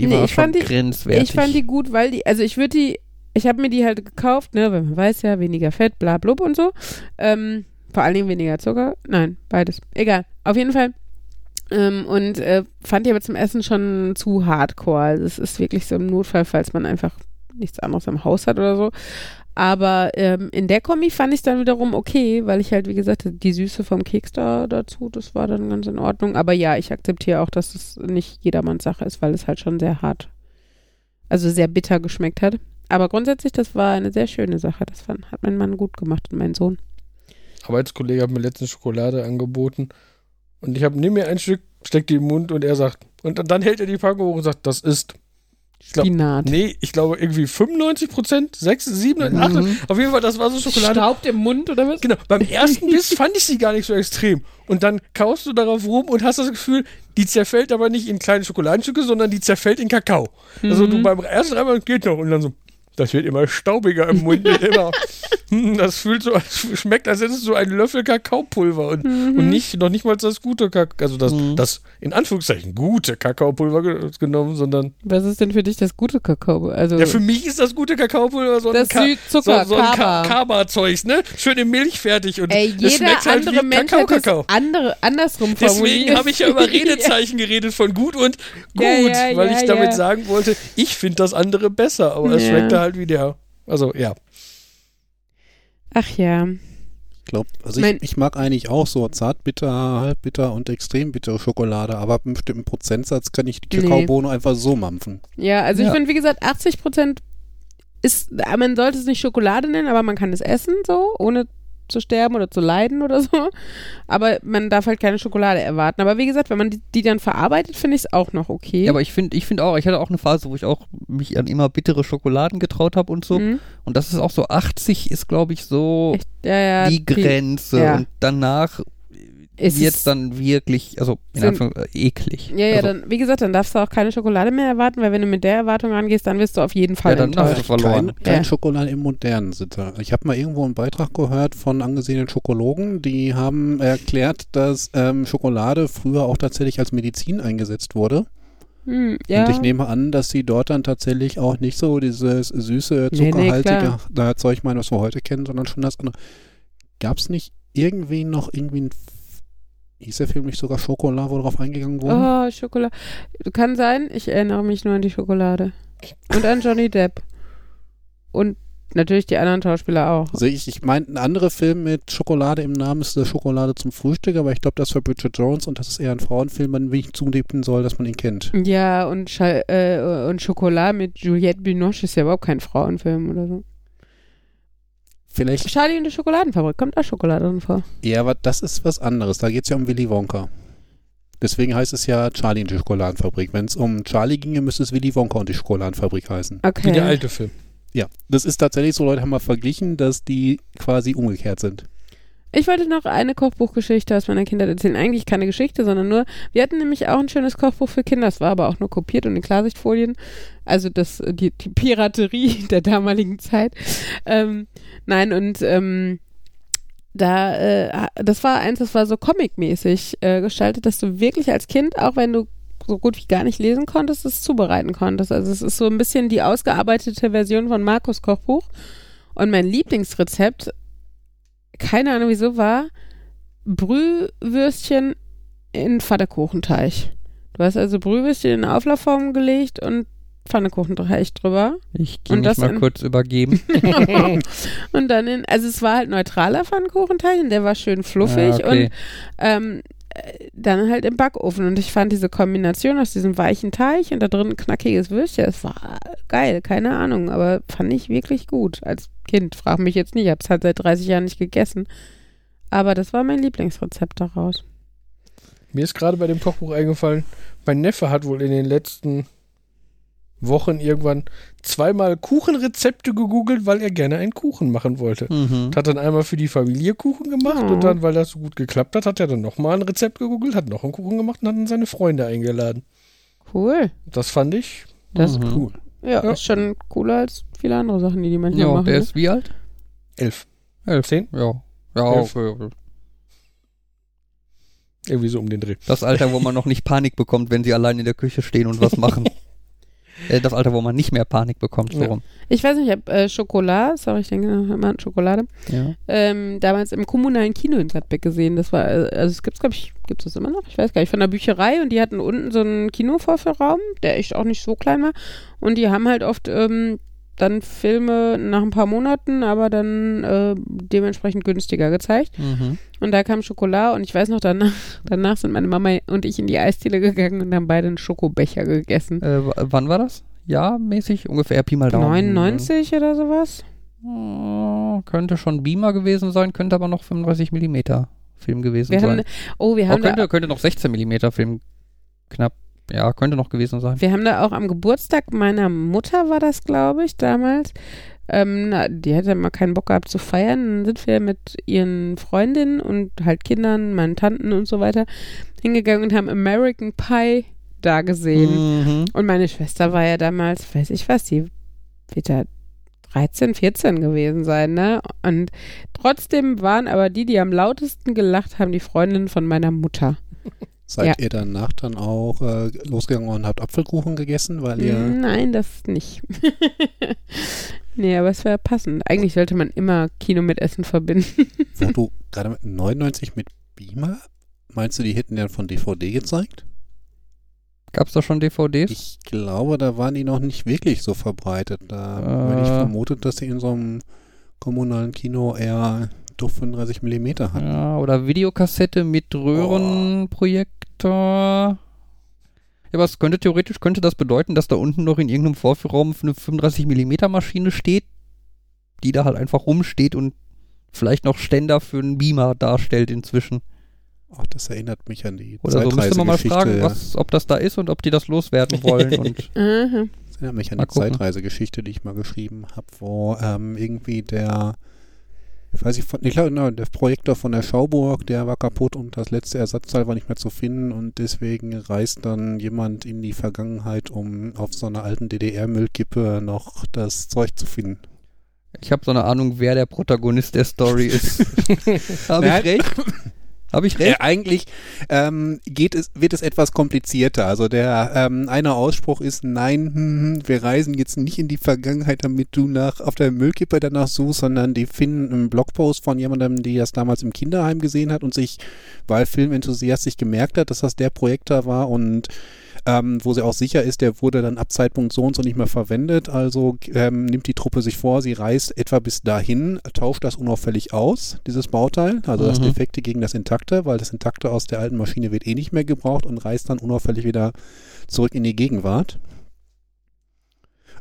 Die Nee, war ich schon fand die- grenzwertig. Ich fand die gut, weil die, also ich würde die, ich habe mir die halt gekauft, ne, weil man weiß ja, weniger Fett, bla blub und so. Ähm, vor allen Dingen weniger Zucker. Nein, beides. Egal. Auf jeden Fall. Ähm, und äh, fand die aber zum Essen schon zu hardcore. Also es ist wirklich so im Notfall, falls man einfach nichts anderes im Haus hat oder so. Aber ähm, in der Kombi fand ich dann wiederum okay, weil ich halt, wie gesagt, die Süße vom Keks da dazu, das war dann ganz in Ordnung. Aber ja, ich akzeptiere auch, dass es nicht jedermanns Sache ist, weil es halt schon sehr hart, also sehr bitter geschmeckt hat. Aber grundsätzlich, das war eine sehr schöne Sache. Das fand, hat mein Mann gut gemacht und mein Sohn. Arbeitskollege hat mir letztens Schokolade angeboten und ich habe neben mir ein Stück, steckt die im Mund und er sagt, und dann hält er die Packung hoch und sagt, das ist, glaub- Spinat. nee, ich glaube irgendwie 95 Prozent, 6, 7, 8, Mhm. auf jeden Fall, das war so Schokolade. Staubt im Mund oder was? Genau, beim [laughs] ersten Biss fand ich sie gar nicht so extrem. Und dann kaust du darauf rum und hast das Gefühl, die zerfällt aber nicht in kleine Schokoladenstücke, sondern die zerfällt in Kakao. Also du beim ersten einmal geht noch und dann so, das wird immer staubiger im Mund. immer, [laughs] Hm, das fühlt so, schmeckt, als hättest du einen Löffel Kakaopulver und, und nicht, noch nicht mal das gute Kakao, also das, Mhm. das in Anführungszeichen gute Kakaopulver ge genommen, sondern Was ist denn für dich das gute Kakao? Also ja, für mich ist das gute Kakaopulver so ein das Ka- so, so Kaba. Ka Kaba-Zeugs, ne? Schön in Milch fertig und Ey, es jeder schmeckt halt andere wie Mensch Kakao, es Kakao. andere, andersrum Deswegen habe ich ja über [laughs] Redezeichen geredet von gut und gut, Ja, ja, weil ich damit sagen wollte, ich finde das andere besser, aber es schmeckt halt wie der. Also ja. Ach ja. Ich glaube, also ich, ich mag eigentlich auch so zartbitter, halbbitter und extrem bittere Schokolade, aber ab einem bestimmten Prozentsatz kann ich die Nee. Kakaobohne einfach so mampfen. Ja, also ich Ja. finde, wie gesagt, 80 Prozent ist, man sollte es nicht Schokolade nennen, aber man kann es essen, so, ohne zu sterben oder zu leiden oder so. Aber man darf halt keine Schokolade erwarten. Aber wie gesagt, wenn man die, die dann verarbeitet, finde ich es auch noch okay. Ja, aber ich finde ich find auch, ich hatte auch eine Phase, wo ich auch mich an immer bittere Schokoladen getraut habe und so. Mhm. Und das ist auch so 80 ist, glaube ich, so Echt, ja, ja, die Grenze. ja. Und danach Es wird dann wirklich, also in Sind- Anführung, äh, eklig. Ja, ja, also, dann, wie gesagt, dann darfst du auch keine Schokolade mehr erwarten, weil wenn du mit der Erwartung rangehst, dann wirst du auf jeden Fall Ja, dann hast enttäuscht. du verloren. Kein, kein Ja. Schokolade im modernen Sinne. Ich habe mal irgendwo einen Beitrag gehört von angesehenen Schokologen, die haben erklärt, dass ähm, Schokolade früher auch tatsächlich als Medizin eingesetzt wurde. Hm, ja. Und ich nehme an, dass sie dort dann tatsächlich auch nicht so dieses süße, Nee, nee, zuckerhaltige klar. äh, Zeug meinen, was wir heute kennen, sondern schon das andere. Gab es nicht irgendwie noch irgendwie ein hieß der Film nicht sogar Schokolade, wo drauf eingegangen wurde? Oh, Schokolade. Kann sein, ich erinnere mich nur an die Schokolade. Und an Johnny Depp. Und natürlich die anderen Schauspieler auch. Also ich, ich meine, ein anderer Film mit Schokolade im Namen ist der Schokolade zum Frühstück, aber ich glaube, das war Bridget Jones und das ist eher ein Frauenfilm, man nicht zugeben soll, dass man ihn kennt. Ja, und, Schal äh, und Schokolade mit Juliette Binoche ist ja überhaupt kein Frauenfilm oder so. Vielleicht, Charlie und die Schokoladenfabrik, kommt auch Schokolade drin vor. ja, aber das ist was anderes. Da geht es ja um Willy Wonka. Deswegen heißt es ja Charlie und die Schokoladenfabrik. Wenn es um Charlie ginge, müsste es Willy Wonka und die Schokoladenfabrik heißen. Okay. Wie der alte Film. Ja, das ist tatsächlich so, Leute haben mal verglichen, dass die quasi umgekehrt sind. Ich wollte noch eine Kochbuchgeschichte aus meiner Kindheit erzählen. Eigentlich keine Geschichte, sondern nur, wir hatten nämlich auch ein schönes Kochbuch für Kinder. Das war aber auch nur kopiert und in Klarsichtfolien. Also das, die, die Piraterie [laughs] der damaligen Zeit. Ähm, nein, und ähm, da, äh, das war eins, das war so comic-mäßig äh, gestaltet, dass du wirklich als Kind, auch wenn du so gut wie gar nicht lesen konntest, es zubereiten konntest. Also es ist so ein bisschen die ausgearbeitete Version von Markus Kochbuch. Und mein Lieblingsrezept, keine Ahnung wieso, war Brühwürstchen in Pfannekuchenteig. Du hast also Brühwürstchen in Auflaufform gelegt und Pfannekuchenteig drüber. Ich gehe mich das mal in- kurz übergeben. [laughs] [laughs] und dann in, also es war halt neutraler Pfannkuchenteig und der war schön fluffig Ah, okay. und ähm, äh, dann halt im Backofen. Und ich fand diese Kombination aus diesem weichen Teig und da drin knackiges Würstchen, das war geil, keine Ahnung, aber fand ich wirklich gut als Kind. Frag mich jetzt nicht, ich hab's halt seit 30 Jahren nicht gegessen. Aber das war mein Lieblingsrezept daraus. Mir ist gerade bei dem Kochbuch eingefallen, mein Neffe hat wohl in den letzten Wochen irgendwann zweimal Kuchenrezepte gegoogelt, weil er gerne einen Kuchen machen wollte. Mhm. Und Hat dann einmal für die Familie Kuchen gemacht Oh. und dann, weil das so gut geklappt hat, hat er dann nochmal ein Rezept gegoogelt, hat noch einen Kuchen gemacht und hat dann seine Freunde eingeladen. Cool. Das fand ich Das ist Mhm. Cool. Ja, Ja. ist schon cooler als viele andere Sachen, die die manchmal Ja, machen. der ne? ist wie alt? elf. Elf. Zehn? Ja. Ja, Elf. okay. Irgendwie so um den Dreh. Das Alter, wo man noch nicht Panik bekommt, wenn sie allein in der Küche stehen und was machen. [laughs] äh, das Alter, wo man nicht mehr Panik bekommt, so Ja. Ich weiß nicht, ich habe äh, Schokolade, sorry, ich denke immer an Schokolade, Ja. ähm, damals im kommunalen Kino in Gladbeck gesehen. Das war, äh, also es gibt's, glaube ich, gibt es das immer noch? Ich weiß gar nicht, von der Bücherei und die hatten unten so einen Kinovorführraum, der echt auch nicht so klein war. Und die haben halt oft ähm, dann Filme nach ein paar Monaten, aber dann äh, dementsprechend günstiger gezeigt. Mhm. Und da kam Schokolade und ich weiß noch, danach, [laughs] danach sind meine Mama und ich in die Eisdiele gegangen und haben beide einen Schokobecher gegessen. Äh, wann war das? Ja, mäßig ungefähr Pi mal Daumen. 99 oder sowas? Äh, könnte schon Beamer gewesen sein, könnte aber noch 35 Millimeter Film gewesen Wir sein. haben, oh, wir Oh, haben da könnte, könnte noch 16 Millimeter Film knapp. Ja, könnte noch gewesen sein. Wir haben da auch am Geburtstag meiner Mutter war das, glaube ich, damals. Ähm, na, die hatte mal keinen Bock gehabt zu feiern. Dann sind wir mit ihren Freundinnen und halt Kindern, meinen Tanten und so weiter hingegangen und haben American Pie da gesehen. Mhm. Und meine Schwester war ja damals, weiß ich was, die wird da 13, 14 gewesen sein, ne? Und trotzdem waren aber die, die am lautesten gelacht haben, die Freundinnen von meiner Mutter. [laughs] Seid Ja. ihr danach dann auch äh, losgegangen und habt Apfelkuchen gegessen, weil ihr Nein, das nicht. [laughs] nee, aber es wäre passend. Eigentlich sollte man immer Kino mit Essen verbinden. wo [laughs] du gerade mit 99 mit Beamer, meinst du, die hätten ja von DVD gezeigt? Gab es da schon DVDs? Ich glaube, da waren die noch nicht wirklich so verbreitet. Da Äh. hätte ich vermutet, dass sie in so einem kommunalen Kino eher doch 35 Millimeter hatten. Ja, oder Videokassette mit Röhrenprojektor. Ja, aber es könnte theoretisch könnte das bedeuten, dass da unten noch in irgendeinem Vorführraum eine 35 mm Maschine steht, die da halt einfach rumsteht und vielleicht noch Ständer für einen Beamer darstellt inzwischen. Ach, das erinnert mich an die Oder so müsste man mal fragen, was, ob das da ist und ob die das loswerden wollen. [laughs] und Aha. Das erinnert mich an die. Zeitreisegeschichte, die ich mal geschrieben habe, wo ähm, irgendwie der, ich weiß nicht, von, ich glaube, der Projektor von der Schauburg, der war kaputt und das letzte Ersatzteil war nicht mehr zu finden und deswegen reist dann jemand in die Vergangenheit, um auf so einer alten DDR-Müllkippe noch das Zeug zu finden. ich habe so eine Ahnung, wer der Protagonist der Story ist. [laughs] Habe ich recht? [laughs] Habe ich Äh, recht? eigentlich ähm, geht es, wird es etwas komplizierter. Also der ähm, eine Ausspruch ist, nein, hm, hm, wir reisen jetzt nicht in die Vergangenheit, damit du nach auf der Müllkippe danach suchst, sondern die finden einen Blogpost von jemandem, die das damals im Kinderheim gesehen hat und sich, weil Filmenthusiast sich gemerkt hat, dass das der Projektor war und ähm, wo sie auch sicher ist, der wurde dann ab Zeitpunkt so und so nicht mehr verwendet. Also ähm, nimmt die Truppe sich vor, sie reist etwa bis dahin, tauscht das unauffällig aus, dieses Bauteil, also das Mhm. Defekte gegen das Intakte, weil das Intakte aus der alten Maschine wird eh nicht mehr gebraucht und reist dann unauffällig wieder zurück in die Gegenwart.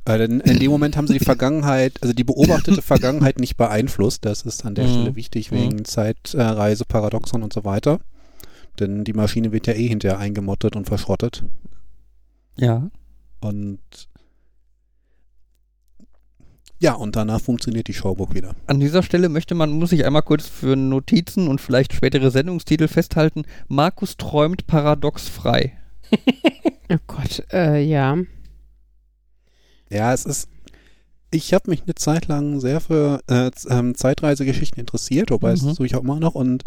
Äh, denn in dem Moment haben sie die [laughs] Vergangenheit, also die beobachtete [laughs] Vergangenheit nicht beeinflusst. Das ist an der Mhm. Stelle wichtig Mhm. wegen Zeitreise, Paradoxon und so weiter. Denn die Maschine wird ja eh hinterher eingemottet und verschrottet. Ja. Und ja, und danach funktioniert die Schauburg wieder. An dieser Stelle möchte man, muss ich einmal kurz für Notizen und vielleicht spätere Sendungstitel festhalten. Markus träumt paradoxfrei. [laughs] Oh Gott, äh, ja. Ja, es ist, ich habe mich eine Zeit lang sehr für äh, ähm, Zeitreisegeschichten interessiert, wobei Mhm. das tue ich auch immer noch. Und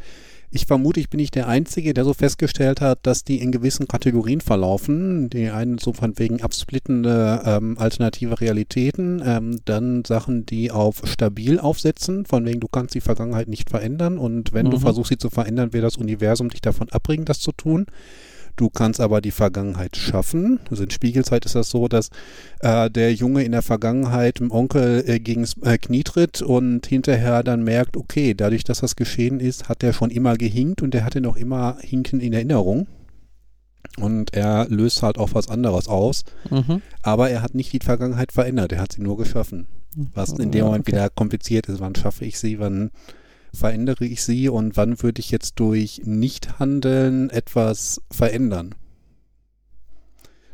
ich vermute, ich bin nicht der Einzige, der so festgestellt hat, dass die in gewissen Kategorien verlaufen. Die einen so von wegen absplittende ähm, alternative Realitäten, ähm, dann Sachen, die auf stabil aufsetzen, von wegen du kannst die Vergangenheit nicht verändern und wenn du Mhm. versuchst sie zu verändern, wird das Universum dich davon abbringen, das zu tun. Du kannst aber die Vergangenheit schaffen. Also in Spiegelzeit ist das so, dass äh, der Junge in der Vergangenheit dem Onkel äh, gegens äh, Knie tritt und hinterher dann merkt, okay, dadurch, dass das geschehen ist, hat er schon immer gehinkt und er hatte noch immer Hinken in Erinnerung. Und er löst halt auch was anderes aus. Mhm. Aber er hat nicht die Vergangenheit verändert, er hat sie nur geschaffen. Was in dem Moment okay. wieder kompliziert ist. Wann schaffe ich sie, wann verändere ich sie und wann würde ich jetzt durch Nichthandeln etwas verändern?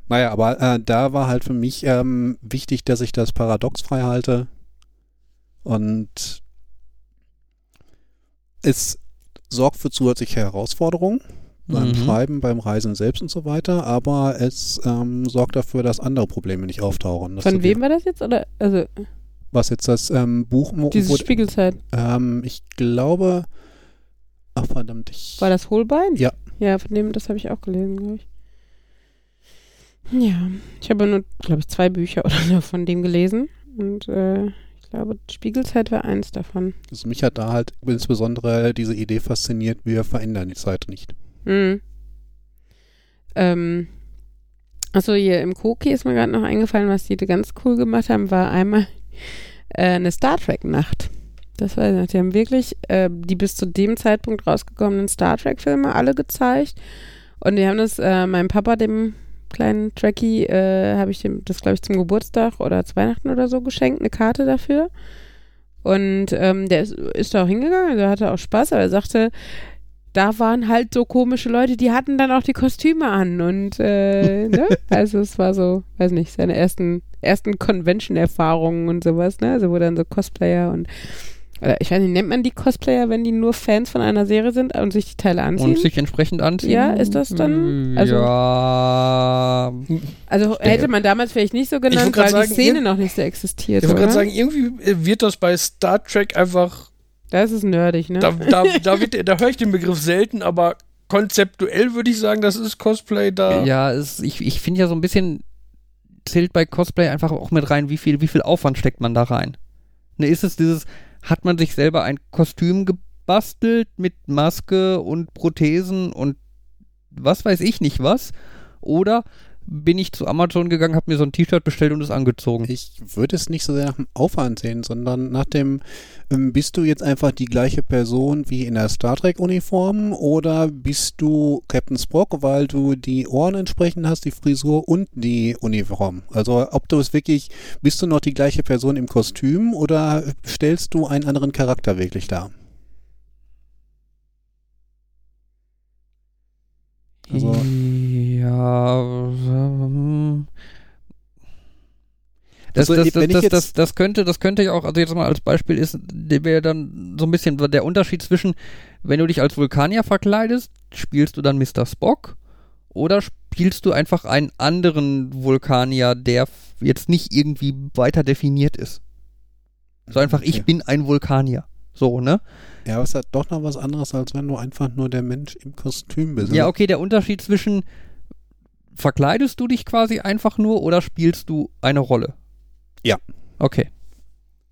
Naja, aber äh, da war halt für mich ähm, wichtig, dass ich das Paradox frei halte und es sorgt für zusätzliche Herausforderungen beim Mhm. Schreiben, beim Reisen selbst und so weiter, aber es ähm, sorgt dafür, dass andere Probleme nicht auftauchen. Von wem war das jetzt? Oder also Was jetzt das ähm, Buch diese Spiegelzeit. ähm, ich glaube, ach verdammt, ich War das Holbein? Ja. Ja, von dem, das habe ich auch gelesen, glaube ich. Ja, ich habe nur, glaube ich, zwei Bücher [laughs] oder so von dem gelesen. Und äh, ich glaube, Spiegelzeit war eins davon. also mich hat da halt insbesondere diese Idee fasziniert, wir verändern die Zeit nicht. Mhm. Ähm, achso, hier im Koki ist mir gerade noch eingefallen, was die ganz cool gemacht haben, war einmal äh, eine Star Trek-Nacht. Das weiß ich noch. Die haben wirklich äh, die bis zu dem Zeitpunkt rausgekommenen Star Trek-Filme alle gezeigt. Und die haben das äh, meinem Papa, dem kleinen Trekkie, äh, habe ich dem das, glaube ich, zum Geburtstag oder zu Weihnachten oder so geschenkt, eine Karte dafür. Und ähm, der ist, ist da auch hingegangen, der hatte auch Spaß, aber er sagte, da waren halt so komische Leute, die hatten dann auch die Kostüme an und äh, [laughs] ne? also es war so, weiß nicht, seine ersten ersten Convention-Erfahrungen und sowas, ne? Also wo dann so Cosplayer und oder ich weiß nicht, nennt man die Cosplayer, wenn die nur Fans von einer Serie sind und sich die Teile anziehen? Und sich entsprechend anziehen. Ja, ist das dann- also- ja. also hätte man damals vielleicht nicht so genannt, weil die sagen, Szene ihr- noch nicht so existiert. Ich wollte gerade sagen, irgendwie wird das bei Star Trek einfach, das ist nerdig, ne? da, da, da, wird, da höre ich den Begriff selten, aber konzeptuell würde ich sagen, das ist Cosplay da. Ja, es, ich, ich finde ja so ein bisschen, zählt bei Cosplay einfach auch mit rein, wie viel, wie viel Aufwand steckt man da rein. Ne, ist es dieses, hat man sich selber ein Kostüm gebastelt mit Maske und Prothesen und was weiß ich nicht was? Oder bin ich zu Amazon gegangen, habe mir so ein T-Shirt bestellt und es angezogen? Ich würde es nicht so sehr nach dem Aufwand sehen, sondern nach dem, ähm, bist du jetzt einfach die gleiche Person wie in der Star Trek-Uniform oder bist du Captain Spock, weil du die Ohren entsprechend hast, die Frisur und die Uniform? Also ob du es wirklich, bist du noch die gleiche Person im Kostüm oder stellst du einen anderen Charakter wirklich dar? Also- ja. Ähm, Das, Also, das, das, ich das, das, könnte, das könnte ja auch, also jetzt mal als Beispiel ist, wäre dann so ein bisschen der Unterschied zwischen, wenn du dich als Vulkanier verkleidest, spielst du dann Mr. Spock oder spielst du einfach einen anderen Vulkanier, der jetzt nicht irgendwie weiter definiert ist. So einfach, ich Okay. bin ein Vulkanier. So, ne? Ja, aber es hat doch noch was anderes, als wenn du einfach nur der Mensch im Kostüm bist. Ja, okay, der Unterschied zwischen verkleidest du dich quasi einfach nur oder spielst du eine Rolle? Ja. Okay.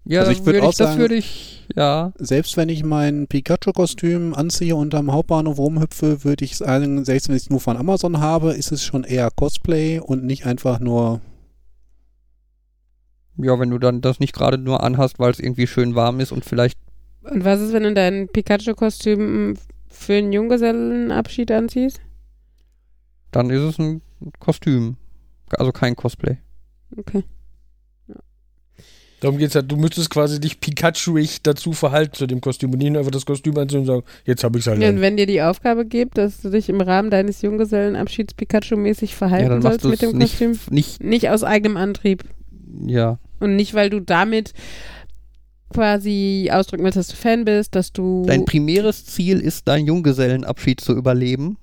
Ja, Also ich würd würd auch ich, das sagen- würde ich, ja. Selbst wenn ich mein Pikachu-Kostüm anziehe und am Hauptbahnhof rumhüpfe, würde ich sagen, selbst wenn ich es nur von Amazon habe, ist es schon eher Cosplay und nicht einfach nur. Ja, wenn du dann das nicht gerade nur anhast, weil es irgendwie schön warm ist und vielleicht, Und was ist, wenn du dein Pikachu-Kostüm für einen Junggesellenabschied anziehst? dann ist es ein Kostüm. Also kein Cosplay. Okay. Darum geht's halt, du müsstest quasi dich Pikachuig dazu verhalten zu dem Kostüm und nicht einfach das Kostüm anziehen und sagen, jetzt habe ich es halt. Ja, und wenn dir die Aufgabe gibt, dass du dich im Rahmen deines Junggesellenabschieds Pikachu-mäßig Ja, verhalten dann machst sollst mit es dem nicht, Kostüm? nicht, Nicht aus eigenem Antrieb. ja. Und nicht, weil du damit quasi ausdrücken willst, dass du Fan bist, dass du. Dein primäres Ziel ist, deinen Junggesellenabschied zu überleben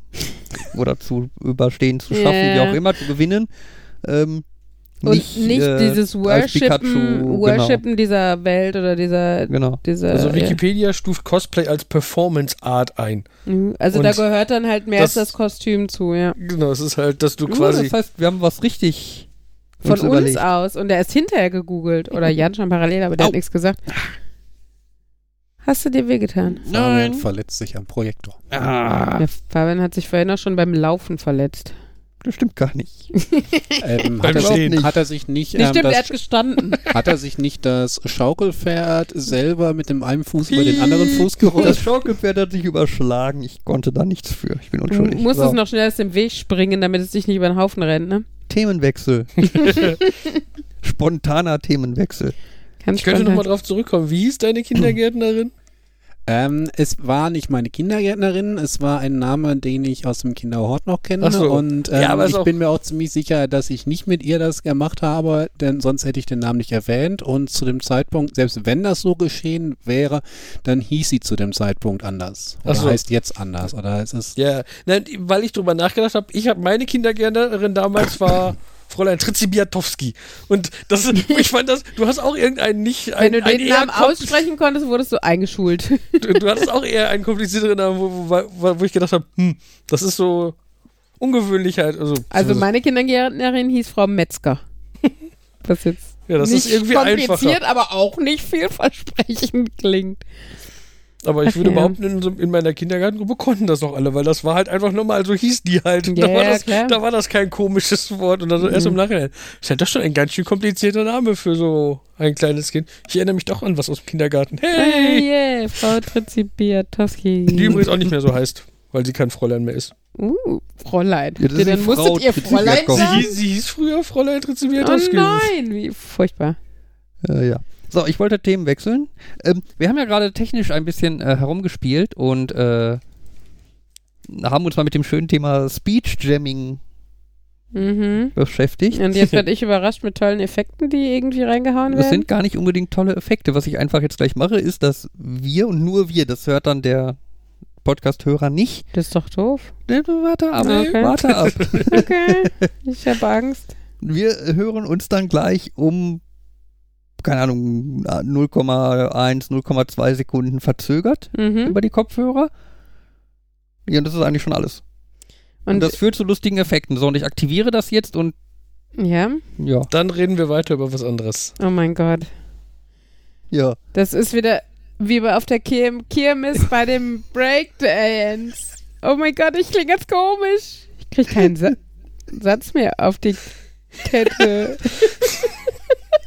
oder zu überstehen, zu schaffen, wie Ja. auch immer, zu gewinnen. Ähm, Und nicht, äh, dieses als Pikachu, Worshipen, genau. Worshipen dieser Welt oder dieser, Genau. dieser Also ja. Wikipedia stuft Cosplay als Performance Art ein. Mhm. Also Und da gehört dann halt mehr als das- das Kostüm zu, ja. Genau, es ist halt, dass du Uh, quasi. das heißt, wir haben was richtig Von uns, überlegt. aus. Und der ist hinterher gegoogelt. Oder [laughs] Jan schon parallel, aber der Au. hat nichts gesagt. Hast du dir wehgetan? Fabian verletzt sich am Projektor. Ah, Der Fabian hat sich vorhin auch schon beim Laufen verletzt. das stimmt gar nicht. [laughs] Ähm, Beim hat, er sich, hat er sich nicht, ähm, stimmt, er das, hat gestanden. [laughs] hat er sich nicht das Schaukelpferd selber mit dem einen Fuß über den anderen Fuß [laughs] Das gerollt? Schaukelpferd hat sich überschlagen. Ich konnte da nichts für. Ich bin Du unschuldig. musst So. es noch schnell aus dem Weg springen, damit es dich nicht über den Haufen rennt, ne? Themenwechsel. Spontaner Themenwechsel. Ganz Ich könnte nochmal drauf zurückkommen. Wie hieß deine Kindergärtnerin? Ähm, es war nicht meine Kindergärtnerin, es war ein Name, den ich aus dem Kinderhort noch kenne. So. Und ähm, Ja, ich bin mir auch ziemlich sicher, dass ich nicht mit ihr das gemacht habe, denn sonst hätte ich den Namen nicht erwähnt. Und zu dem Zeitpunkt, selbst wenn das so geschehen wäre, dann hieß sie zu dem Zeitpunkt anders. Oder so. heißt jetzt anders. Oder es ist. Ja, nein, weil ich drüber nachgedacht habe, ich habe meine Kindergärtnerin damals war [coughs] Fräulein Tritzi Biatowski. Und das [laughs] ich fand das, du hast auch irgendeinen nicht, Wenn ein, du ein den Namen aussprechen konntest, wurdest du eingeschult. [laughs] du, du hattest auch eher einen komplizierteren Namen, wo, wo, wo ich gedacht habe, hm, das ist so ungewöhnlich halt. Also, Also meine Kindergärtnerin hieß Frau Metzger. Was jetzt ja, das nicht ist irgendwie kompliziert, einfacher. aber auch nicht vielversprechend klingt. Aber ich würde Ja. behaupten, in, meiner Kindergartengruppe konnten das auch alle, weil das war halt einfach normal, so hieß die halt. Ja, da, war ja, das, klar. da war das kein komisches Wort und dann so erst im Mhm. Nachhinein. Ist ja doch schon ein ganz schön komplizierter Name für so ein kleines Kind. Ich erinnere mich doch an was aus dem Kindergarten. Hey, Hey! yeah, Frau Tritzi Biatowski. Die übrigens auch nicht mehr so heißt, weil sie kein Fräulein mehr ist. Uh, Fräulein. Ja, das ist dann die musstet Frau ihr Fräulein. Sie sagen? hieß, sie hieß früher Fräulein Oh Trizibiatowski. nein, wie furchtbar. Äh, ja. So, ich wollte Themen wechseln. Ähm, wir haben ja gerade technisch ein bisschen äh, herumgespielt und äh, haben uns mal mit dem schönen Thema Speech Jamming Mhm. beschäftigt. Und jetzt werde [laughs] ich überrascht mit tollen Effekten, die irgendwie reingehauen Das werden. sind gar nicht unbedingt tolle Effekte. Was ich einfach jetzt gleich mache, ist, dass wir und nur wir, das hört dann der Podcast-Hörer nicht. Das ist doch doof. Ne, Warte ab, Okay. [laughs] warte ab. [laughs] Okay, ich habe Angst. Wir hören uns dann gleich um, keine Ahnung, 0,1, 0,2 Sekunden verzögert Mhm. über die Kopfhörer. Ja, und das ist eigentlich schon alles. Und, Und das führt zu lustigen Effekten. So, und ich aktiviere das jetzt und ja, ja, Dann reden wir weiter über was anderes. oh mein Gott. ja. Das ist wieder wie bei auf der Kirm Kirmes bei dem Breakdance. Oh mein Gott, ich klinge ganz komisch. Ich krieg keinen Sa [laughs] Satz mehr auf die Kette. [laughs]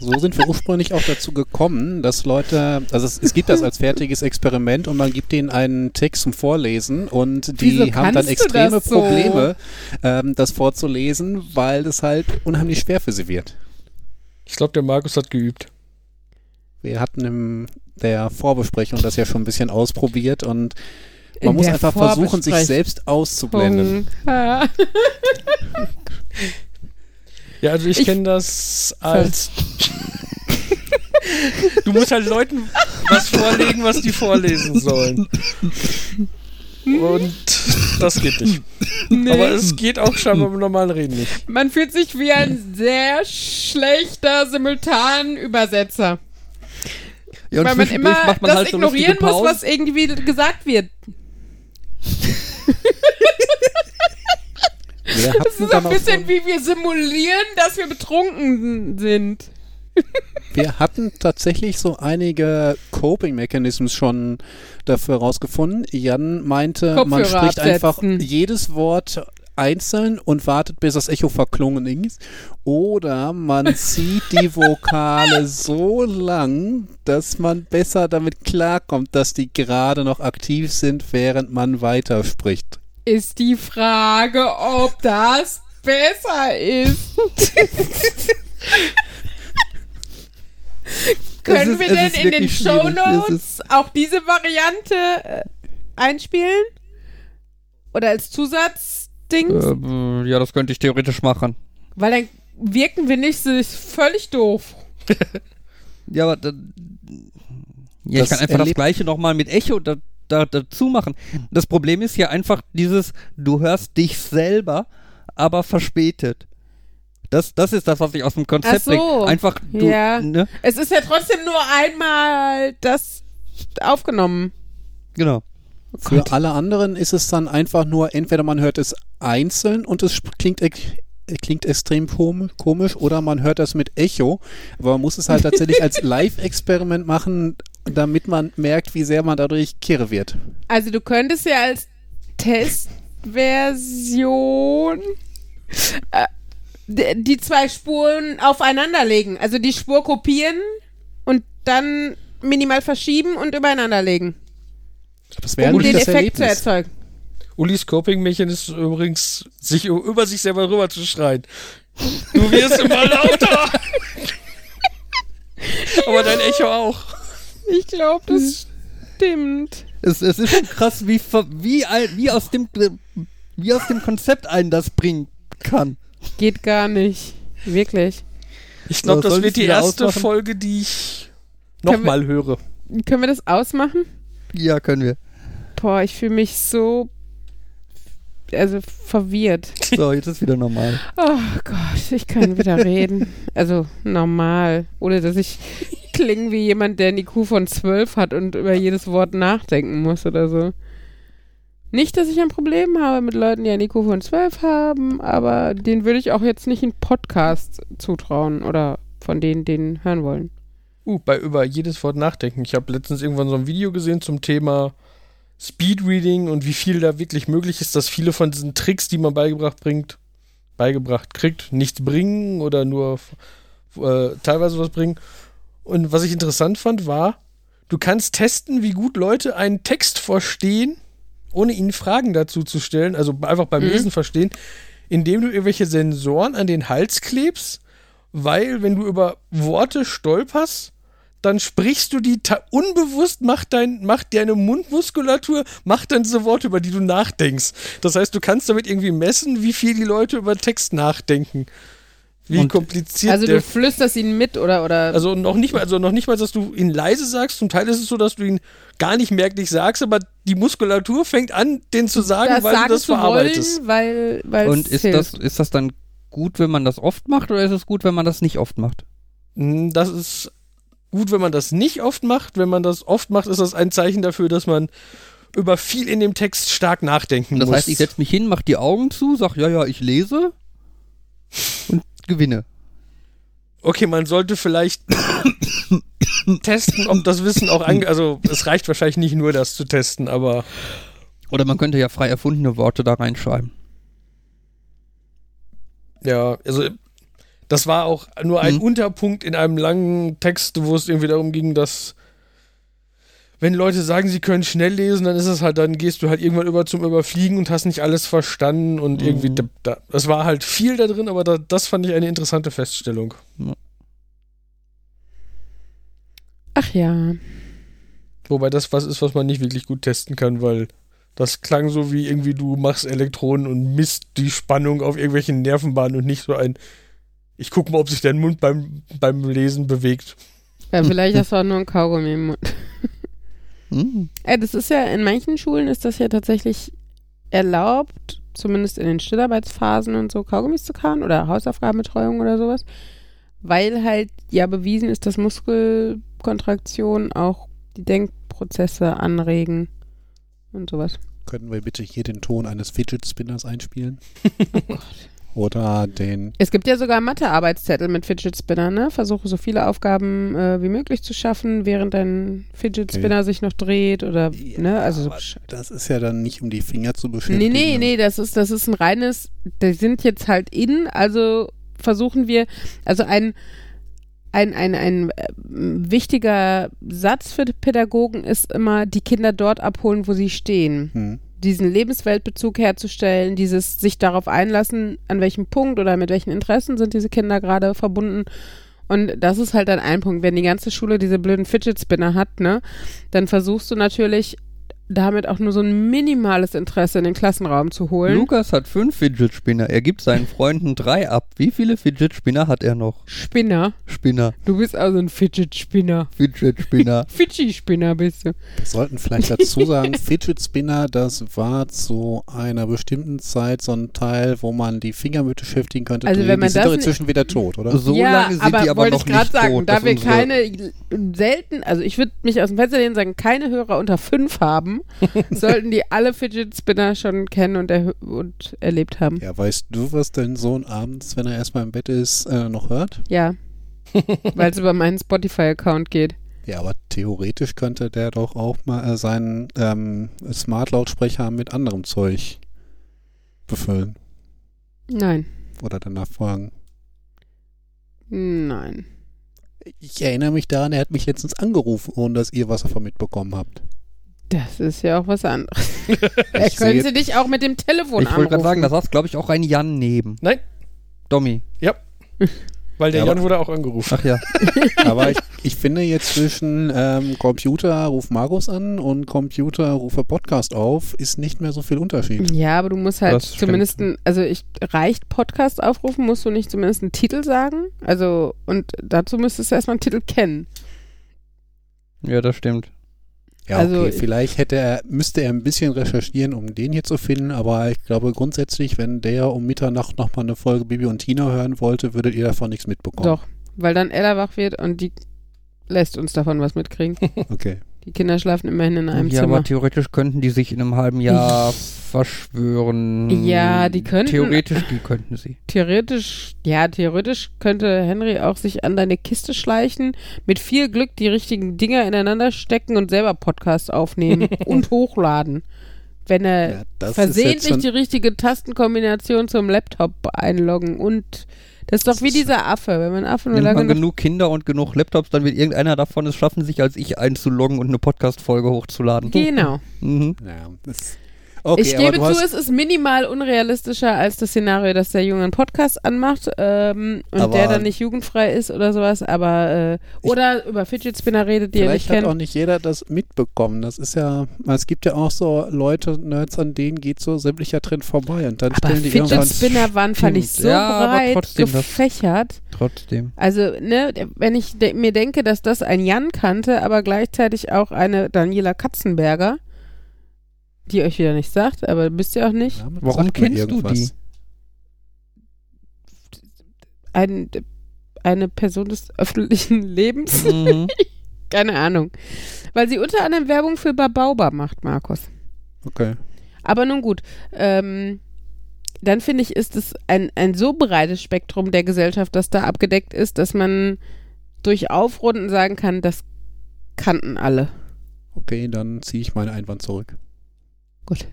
So sind wir ursprünglich auch dazu gekommen, dass Leute, also es, es gibt das als fertiges Experiment und man gibt denen einen Text zum Vorlesen und die Wieso haben dann extreme das so? Probleme, ähm, das vorzulesen, weil das halt unheimlich schwer für sie wird. Ich glaube, der Markus hat geübt. Wir hatten in der Vorbesprechung das ja schon ein bisschen ausprobiert und In man muss der einfach versuchen, sich selbst auszublenden. [laughs] Ja, also ich, Ich- kenne das als. [laughs] du musst halt Leuten was vorlegen, was die vorlesen sollen. Und das geht nicht. Nee. Aber es geht auch scheinbar beim normalen Reden nicht. Man fühlt sich wie ein sehr schlechter Simultanübersetzer. ja weil man immer man das halt so ignorieren lustige muss, was irgendwie gesagt wird. [laughs] Das ist ein bisschen wie wir simulieren, dass wir betrunken sind. wir hatten tatsächlich so einige Coping-Mechanismen schon dafür rausgefunden. Jan meinte, man Kopfhörer spricht einfach absetzen. jedes Wort einzeln und wartet, bis das Echo verklungen ist. Oder man [laughs] zieht die Vokale so lang, dass man besser damit klarkommt, dass die gerade noch aktiv sind, während man weiterspricht. Ist die Frage, ob das besser ist. [laughs] Können ist- wir denn in den Show Notes auch diese Variante äh, einspielen? Oder als Zusatzding? Äh, ja, das könnte ich theoretisch machen. Weil dann wirken wir nicht so völlig doof. [laughs] Ja, aber da, ja, Das ich kann einfach das gleiche nochmal mit Echo da, da, dazu machen. Das Problem ist ja einfach dieses, du hörst dich selber, aber verspätet. Das, das ist das, was ich aus dem Konzept so. bringe. Einfach, du, Ja. ne? Es ist ja trotzdem nur einmal das aufgenommen. Genau. Für alle anderen ist es dann einfach nur, entweder man hört es einzeln und es klingt, klingt extrem kom- komisch oder man hört das mit Echo. Aber man muss es halt tatsächlich als [laughs] Live-Experiment machen, damit man merkt, wie sehr man dadurch kirre wird. Also du könntest ja als Testversion äh, die zwei Spuren aufeinander legen. Also die Spur kopieren und dann minimal verschieben und übereinander legen. Das wäre um den das Effekt zu erzeugen. Ulis Coping-Mechanismus ist übrigens, sich über sich selber rüber zu schreien. Du wirst immer lauter! [laughs] Aber dein Echo auch. Ich glaube, das stimmt. Es, es ist schon krass, wie, wie, wie, aus dem, wie aus dem Konzept einen das bringen kann. Geht gar nicht. Wirklich. Ich glaube, So, das wird die erste ausmachen? Folge, die ich nochmal höre. Können wir das ausmachen? Ja, können wir. Boah, ich fühle mich so also verwirrt. So, jetzt ist wieder normal. Oh Gott, ich kann wieder reden. Also normal. Ohne dass ich klinge wie jemand, der einen IQ von 12 hat und über jedes Wort nachdenken muss oder so. Nicht, dass ich ein Problem habe mit Leuten, die einen IQ von 12 haben, aber den würde ich auch jetzt nicht in Podcasts zutrauen oder von denen, den hören wollen. Uh, bei über jedes Wort nachdenken. Ich habe letztens irgendwann so ein Video gesehen zum Thema Speedreading und wie viel da wirklich möglich ist, dass viele von diesen Tricks, die man beigebracht bringt, beigebracht kriegt, nichts bringen oder nur äh, teilweise was bringen. Und was ich interessant fand, war, du kannst testen, wie gut Leute einen Text verstehen, ohne ihnen Fragen dazu zu stellen, also einfach beim Mhm. Lesen verstehen, indem du irgendwelche Sensoren an den Hals klebst, weil wenn du über Worte stolperst, dann sprichst du die unbewusst, macht, dein, macht deine Mundmuskulatur, macht dann diese Worte, über die du nachdenkst. Das heißt, du kannst damit irgendwie messen, wie viel die Leute über Text nachdenken. Wie Und- kompliziert Also der du flüsterst ihn mit oder oder also noch nicht mal, also noch nicht mal, dass du ihn leise sagst. Zum Teil ist es so, dass du ihn gar nicht merklich sagst, aber die Muskulatur fängt an, den zu sagen, das weil sagen du das zu verarbeitest. wollen, weil weil Und es ist hilft. das, ist das dann gut, wenn man das oft macht oder ist es gut, wenn man das nicht oft macht? Mm, Das ist gut, wenn man das nicht oft macht. Wenn man das oft macht, ist das ein Zeichen dafür, dass man über viel in dem Text stark nachdenken Das muss. heißt, ich setze mich hin, mach die Augen zu, sag, ja, ja, ich lese und gewinne. okay, man sollte vielleicht [coughs] testen, ob das Wissen auch ange... Also es reicht wahrscheinlich nicht nur, das zu testen, aber Oder man könnte ja frei erfundene Worte da reinschreiben. Ja, also das war auch nur ein Mhm. Unterpunkt in einem langen Text, wo es irgendwie darum ging, dass wenn Leute sagen, sie können schnell lesen, dann ist es halt, dann gehst du halt irgendwann über zum Überfliegen und hast nicht alles verstanden und Mhm. irgendwie, da, da, das war halt viel da drin, aber da, das fand ich eine interessante Feststellung. Ach ja. Wobei das was ist, was man nicht wirklich gut testen kann, weil das klang so wie irgendwie du machst Elektronen und misst die Spannung auf irgendwelchen Nervenbahnen und nicht so ein ich guck mal, ob sich dein Mund beim, beim Lesen bewegt. Ja, vielleicht [laughs] hast du auch nur ein Kaugummi im Mund. Hm. Äh, das ist ja, in manchen Schulen ist das ja tatsächlich erlaubt, zumindest in den Stillarbeitsphasen und so, Kaugummis zu kauen oder Hausaufgabenbetreuung oder sowas, weil halt ja bewiesen ist, dass Muskelkontraktionen auch die Denkprozesse anregen und sowas. Könnten wir bitte hier den Ton eines Fidget Spinners einspielen? Oder den. Es gibt ja sogar Mathe-Arbeitszettel mit Fidget Spinner, ne? Versuche so viele Aufgaben äh, wie möglich zu schaffen, während dein Fidget Okay. Spinner sich noch dreht oder, ne? Also so das ist ja dann nicht, um die Finger zu beschäftigen. Nee, nee, nee, das ist, das ist ein reines, die sind jetzt halt in, also versuchen wir, also ein, ein, ein, ein äh, wichtiger Satz für die Pädagogen ist immer, die Kinder dort abholen, wo sie stehen. Hm. Diesen Lebensweltbezug herzustellen, dieses sich darauf einlassen, an welchem Punkt oder mit welchen Interessen sind diese Kinder gerade verbunden. Und das ist halt dann ein Punkt. Wenn die ganze Schule diese blöden Fidget Spinner hat, ne, dann versuchst du natürlich damit auch nur so ein minimales Interesse in den Klassenraum zu holen. Lukas hat fünf Fidget Spinner. Er gibt seinen Freunden drei ab. Wie viele Fidget Spinner hat er noch? Spinner. Spinner. Du bist also ein Fidget-Spinner. Fidget Spinner. [laughs] Fidschi-Spinner bist du. Wir sollten vielleicht dazu sagen, Fidget Spinner, das war zu einer bestimmten Zeit so ein Teil, wo man die Finger mit beschäftigen könnte. Also die, wenn man die sind das doch inzwischen wieder tot, oder? So ja, lange sind aber die aber wollte noch ich gerade nicht sagen, tot. da wir keine selten, also ich würde mich aus dem Fenster lehnen und sagen, keine Hörer unter fünf haben, sollten die alle Fidget Spinner schon kennen und, erhö- und erlebt haben. Ja, weißt du, was dein Sohn abends, wenn er erstmal im Bett ist, äh, noch hört? Ja. Weil es über meinen Spotify-Account geht. Ja, aber theoretisch könnte der doch auch mal äh, seinen ähm, Smart-Lautsprecher mit anderem Zeug befüllen. Nein. Oder danach fragen. Nein. Ich erinnere mich daran, er hat mich letztens angerufen, ohne dass ihr was davon mitbekommen habt. Das ist ja auch was anderes. [laughs] Er Ich können sehe- sie dich auch mit dem Telefon Ich wollte gerade anrufen. sagen, da saß, glaube ich, auch ein Jan neben. Nein. Dommi. Weil der Ja, Jan wurde auch angerufen. Ach ja. [laughs] Aber ich, ich finde jetzt zwischen ähm, Computer ruf Markus an und Computer rufe Podcast auf, ist nicht mehr so viel Unterschied. Ja, aber du musst halt Das zumindest, ein, also ich reicht Podcast aufrufen, musst du nicht zumindest einen Titel sagen. Also, und dazu müsstest du erstmal einen Titel kennen. Ja, das stimmt. Ja, Also okay, ich- vielleicht hätte er, müsste er ein bisschen recherchieren, um den hier zu finden, aber ich glaube grundsätzlich, wenn der um Mitternacht nochmal eine Folge Bibi und Tina hören wollte, würdet ihr davon nichts mitbekommen. Doch, weil dann Ella wach wird und die lässt uns davon was mitkriegen. Okay. Die Kinder schlafen immerhin in einem ja, Zimmer. aber theoretisch könnten die sich in einem halben Jahr verschwören. Ja, die könnten- Theoretisch, die könnten sie. Theoretisch, ja, theoretisch könnte Henry auch sich an deine Kiste schleichen, mit viel Glück die richtigen Dinger ineinander stecken und selber Podcast aufnehmen [laughs] und hochladen. Wenn er Ja, versehentlich die richtige Tastenkombination zum Laptop einloggen und das ist doch Das wie ist dieser Affe, wenn man Affe nur Nimmt lange man genug Kinder und genug Laptops, dann wird irgendeiner davon es schaffen, sich als ich einzuloggen und eine Podcast-Folge hochzuladen. Genau. Mhm. ja, das, okay, ich gebe zu, es ist minimal unrealistischer als das Szenario, dass der Junge einen Podcast anmacht ähm, und Aber- der dann nicht jugendfrei ist oder sowas, aber äh, Ich- oder über Fidget Spinner redet, die er nicht Vielleicht hat kennt. auch nicht jeder das mitbekommen. Das ist ja, es gibt ja auch so Leute, Nerds, an denen geht so sämtlicher Trend vorbei und dann Aber stellen die Fidget irgendwann Spinner waren, fand ich, so Ja, aber breit trotzdem, das- gefächert. Trotzdem. Also, ne, wenn ich de mir denke, dass das ein Jan kannte, aber gleichzeitig auch eine Daniela Katzenberger, die euch wieder nicht sagt, aber wisst ihr auch nicht. Name Warum kennst du die? Ein, eine Person des öffentlichen [laughs] Lebens. Mhm. [laughs] Keine Ahnung. Weil sie unter anderem Werbung für Babauba macht, Markus. Okay. Aber nun gut. Ähm, dann finde ich, ist es ein, ein so breites Spektrum der Gesellschaft, das da abgedeckt ist, dass man durch Aufrunden sagen kann, das kannten alle. Okay, dann ziehe ich meinen Einwand zurück. Gut.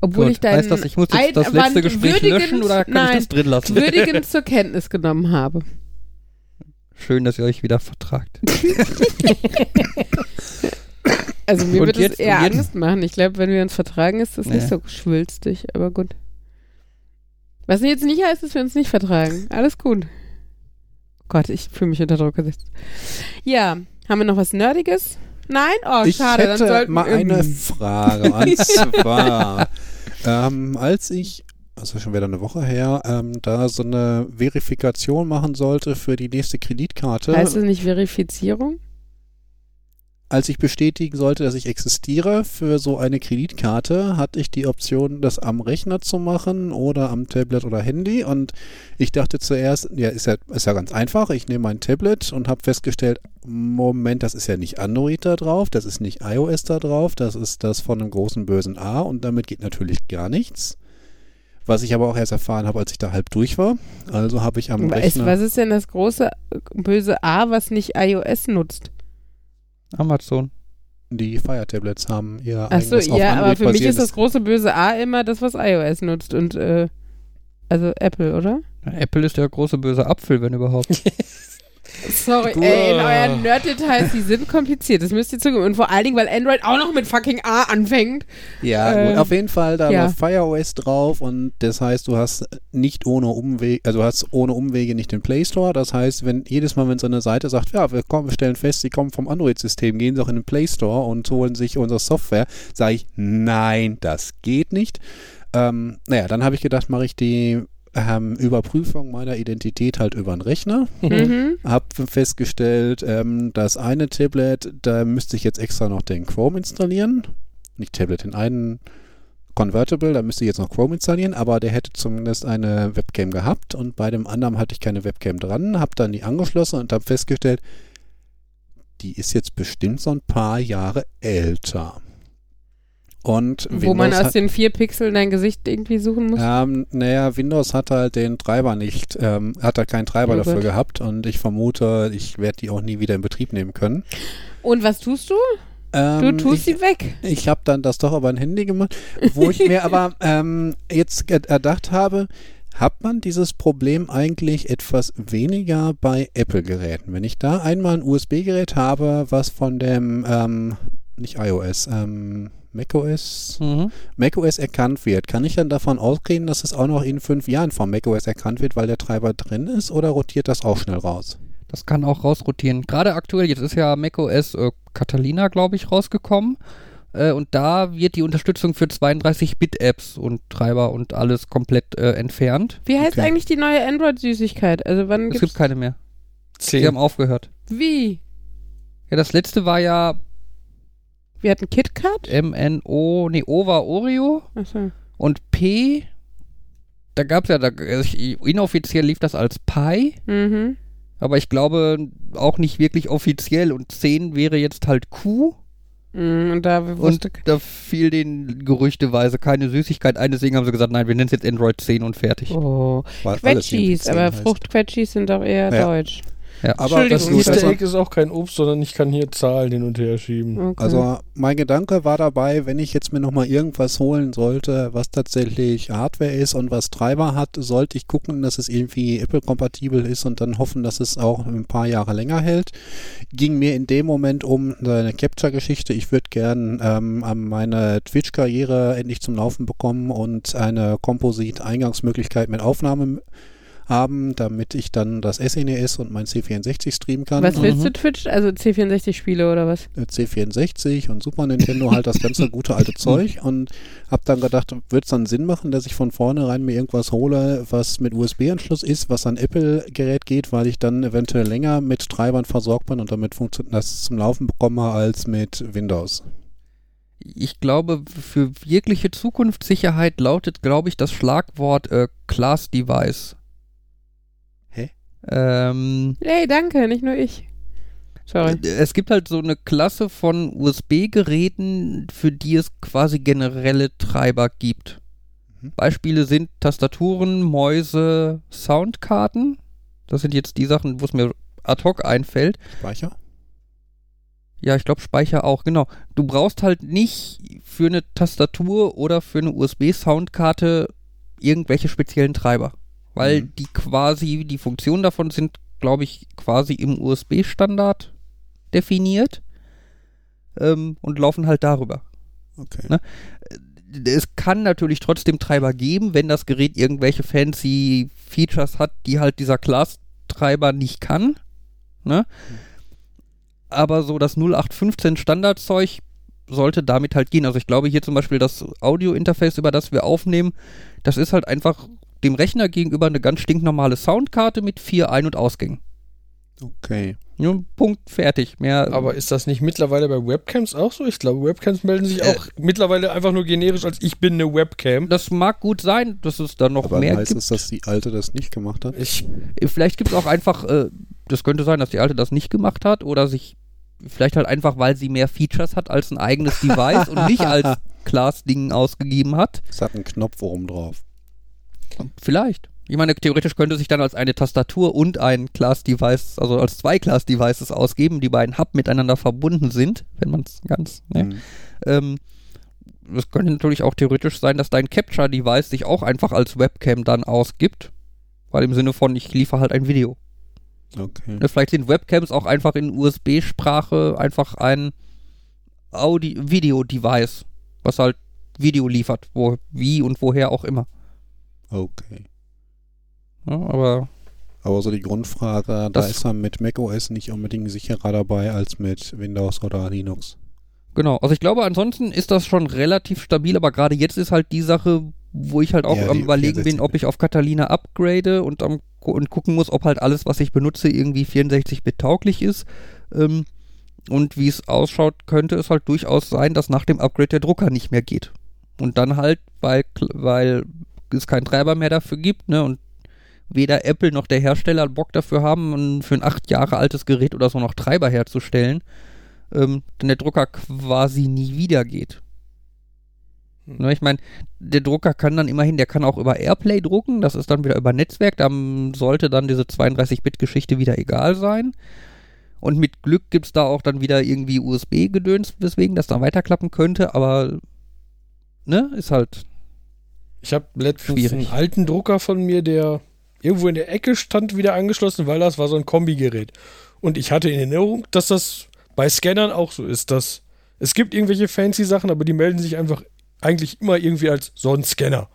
Obwohl Gut. ich deinen heißt das, ich muss jetzt das letzte Gespräch löschen oder kann nein, ich das drin lassen? würdigend [laughs] zur Kenntnis genommen habe. Schön, dass ihr euch wieder vertragt. [laughs] Also mir Und würde es eher Angst machen. Ich glaube, wenn wir uns vertragen, ist das nicht Ja. so schwülstig, aber gut. Was jetzt nicht heißt, dass wir uns nicht vertragen. Alles gut. Gott, ich fühle mich unter Druck gesetzt. Ja, haben wir noch was Nerdiges? Nein? Oh, ich schade. Dann hätte sollten mal eine Frage. Und [laughs] zwar, ähm, als ich, also schon wieder eine Woche her, ähm, da so eine Verifikation machen sollte für die nächste Kreditkarte, Heißt es nicht Verifizierung? Als ich bestätigen sollte, dass ich existiere für so eine Kreditkarte, hatte ich die Option, das am Rechner zu machen oder am Tablet oder Handy. Und ich dachte zuerst, ja, ist ja, ist ja ganz einfach. Ich nehme mein Tablet und habe festgestellt, Moment, das ist ja nicht Android da drauf, das ist nicht iOS da drauf, das ist das von einem großen bösen A und damit geht natürlich gar nichts. Was ich aber auch erst erfahren habe, als ich da halb durch war. Also habe ich am Was, Rechner. was ist denn das große äh, böse A, was nicht iOS nutzt? Amazon. Die Fire Tablets haben ihr Achso, eigenes auf ja, aber für mich ist das große böse A immer das, was iOS nutzt und äh, also Apple, oder? Apple ist der große böse Apfel, wenn überhaupt. [laughs] Sorry, Gut. ey, in euren Nerd-Details, die sind kompliziert. Das müsst ihr zugeben. Und vor allen Dingen, weil Android auch noch mit fucking A anfängt. Ja, Äh, gut, auf jeden Fall, da ja. läuft FireOS drauf und das heißt, du hast nicht ohne Umwege, also hast ohne Umwege nicht den Play Store. Das heißt, wenn jedes Mal, wenn so eine Seite sagt, ja, wir, kommen, wir stellen fest, sie kommen vom Android-System, gehen sie auch in den Play Store und holen sich unsere Software, sage ich, nein, das geht nicht. Ähm, naja, dann habe ich gedacht, mache ich die ähm, Überprüfung meiner Identität halt über den Rechner. Mhm. Hab festgestellt, ähm, das eine Tablet, da müsste ich jetzt extra noch den Chrome installieren. Nicht Tablet, den einen Convertible, da müsste ich jetzt noch Chrome installieren, aber der hätte zumindest eine Webcam gehabt und bei dem anderen hatte ich keine Webcam dran, hab dann die angeschlossen und habe festgestellt, die ist jetzt bestimmt so ein paar Jahre älter. Und Wo man Windows aus hat- den vier Pixeln dein Gesicht irgendwie suchen muss. ähm, naja, Windows hat halt den Treiber nicht, ähm, hat halt keinen Treiber Oh dafür Gott. gehabt und ich vermute, ich werde die auch nie wieder in Betrieb nehmen können. Und was tust du? Du Ähm, tust ich, sie weg. ich habe dann das doch über ein Handy gemacht, wo ich mir aber [laughs] ähm, jetzt erdacht habe, hat man dieses Problem eigentlich etwas weniger bei Apple-Geräten? Wenn ich da einmal ein USB-Gerät habe, was von dem, ähm, nicht iOS, ähm, macOS, Mhm. macOS erkannt wird, kann ich dann davon ausgehen, dass es auch noch in fünf Jahren von macOS erkannt wird, weil der Treiber drin ist, oder rotiert das auch schnell raus? Das kann auch rausrotieren. Gerade aktuell, jetzt ist ja macOS äh, Catalina, glaube ich, rausgekommen. Äh, und da wird die Unterstützung für 32-Bit-Apps und Treiber und alles komplett äh, entfernt. Wie heißt Okay. eigentlich die neue Android-Süßigkeit? Also wann Es gibt's... gibt keine mehr. Zehn. haben aufgehört. Wie? Ja, das letzte war ja Wir hatten KitKat? MNO, nee, O war Oreo Achso. und P, da gab es ja, da, also inoffiziell lief das als Pi, Mhm. aber ich glaube auch nicht wirklich offiziell und 10 wäre jetzt halt Q Mhm, Und da und da fiel den gerüchteweise keine Süßigkeit ein, deswegen haben sie gesagt, nein, wir nennen es jetzt Android 10 und fertig. Oh, Quetschis, aber 10 heißt. Fruchtquetschis sind doch eher Ja. deutsch. Aber Entschuldigung, Das Easter also, Egg ist auch kein Obst, sondern ich kann hier Zahlen hin und her schieben. Okay. also mein Gedanke war dabei, wenn ich jetzt mir nochmal irgendwas holen sollte, was tatsächlich Hardware ist und was Treiber hat, sollte ich gucken, dass es irgendwie Apple-kompatibel ist und dann hoffen, dass es auch ein paar Jahre länger hält. Ging mir in dem Moment um eine Capture-Geschichte. Ich würde gern ähm, an meine Twitch-Karriere endlich zum Laufen bekommen und eine Composite-Eingangsmöglichkeit mit Aufnahme haben, damit ich dann das SNES und mein C64 streamen kann. was willst Mhm. du Twitch? Also C64-Spiele oder was? äh, C64 und Super Nintendo halt das ganze gute alte [laughs] Zeug und hab dann gedacht, wird es dann Sinn machen, dass ich von vornherein mir irgendwas hole, was mit USB-Anschluss ist, was an Apple-Gerät geht, weil ich dann eventuell länger mit Treibern versorgt bin und damit funktioniert das zum Laufen bekomme als mit Windows. Ich glaube, für wirkliche Zukunftssicherheit lautet, glaube ich, das Schlagwort äh, Class Device. Ähm, Hey, danke, nicht nur ich. Sorry. Es gibt halt so eine Klasse von USB-Geräten, für die es quasi generelle Treiber gibt. Mhm. Beispiele sind Tastaturen, Mäuse, Soundkarten. Das sind jetzt die Sachen, wo es mir ad hoc einfällt. Speicher? Ja, ich glaube Speicher auch, genau. Du brauchst halt nicht für eine Tastatur oder für eine USB-Soundkarte irgendwelche speziellen Treiber. Weil Mhm. die quasi, die Funktionen davon sind, glaube ich, quasi im USB-Standard definiert ähm, und laufen halt darüber. Okay. Ne? Es kann natürlich trotzdem Treiber geben, wenn das Gerät irgendwelche fancy Features hat, die halt dieser Class-Treiber nicht kann. Ne? Aber so das 0815 Standardzeug sollte damit halt gehen. Also ich glaube hier zum Beispiel das Audio-Interface, über das wir aufnehmen, das ist halt einfach dem Rechner gegenüber eine ganz stinknormale Soundkarte mit vier Ein- und Ausgängen. Okay. Ja, Punkt, fertig. Mehr, Aber ist das nicht mittlerweile bei Webcams auch so? Ich glaube, Webcams melden sich Äh. auch mittlerweile einfach nur generisch als ich bin eine Webcam. das mag gut sein, dass es da noch Aber mehr heißt gibt. es, dass die alte das nicht gemacht hat? Ich, Vielleicht gibt es auch einfach, äh, das könnte sein, dass die alte das nicht gemacht hat oder sich vielleicht halt einfach, weil sie mehr Features hat als ein eigenes Device und nicht als [laughs] Class-Ding ausgegeben hat. Es hat einen Knopf oben drauf. Vielleicht. Ich meine, theoretisch könnte sich dann als eine Tastatur und ein Class-Device, also als zwei Class-Devices ausgeben, die beiden Hub miteinander verbunden sind, wenn man es ganz, ne? Mhm. Ähm, es könnte natürlich auch theoretisch sein, dass dein Capture-Device sich auch einfach als Webcam dann ausgibt. Weil im Sinne von, ich liefere halt ein Video. Okay. Ne, Vielleicht sind Webcams auch einfach in USB-Sprache einfach ein Audio-Video-Device, was halt Video liefert, wo, wie und woher auch immer. Okay. Ja, aber Aber so die Grundfrage, da ist man mit macOS nicht unbedingt sicherer dabei als mit Windows oder Linux. genau, also ich glaube, ansonsten ist das schon relativ stabil, aber gerade jetzt ist halt die Sache, wo ich halt auch Ja, am überlegen bin, 64 ob ich auf Catalina upgrade und, am, und gucken muss, ob halt alles, was ich benutze, irgendwie 64-Bit tauglich ist. Ähm, und wie es ausschaut, könnte es halt durchaus sein, dass nach dem Upgrade der Drucker nicht mehr geht. Und dann halt, weil, weil es keinen Treiber mehr dafür gibt, ne, und weder Apple noch der Hersteller Bock dafür haben, für ein acht Jahre altes Gerät oder so noch Treiber herzustellen, ähm, dann der Drucker quasi nie wieder geht. Hm. Ne, ich meine, der Drucker kann dann immerhin, der kann auch über Airplay drucken, das ist dann wieder über Netzwerk, dann sollte dann diese 32-Bit-Geschichte wieder egal sein. Und mit Glück gibt es da auch dann wieder irgendwie USB-Gedöns, weswegen das dann weiterklappen könnte, aber ne, ist halt. Ich habe letztens Schwierig. einen alten Drucker von mir, der irgendwo in der Ecke stand, wieder angeschlossen, weil das war so ein Kombigerät. Und ich hatte in Erinnerung, dass das bei Scannern auch so ist, dass es gibt irgendwelche fancy Sachen, aber die melden sich einfach eigentlich immer irgendwie als so ein Scanner.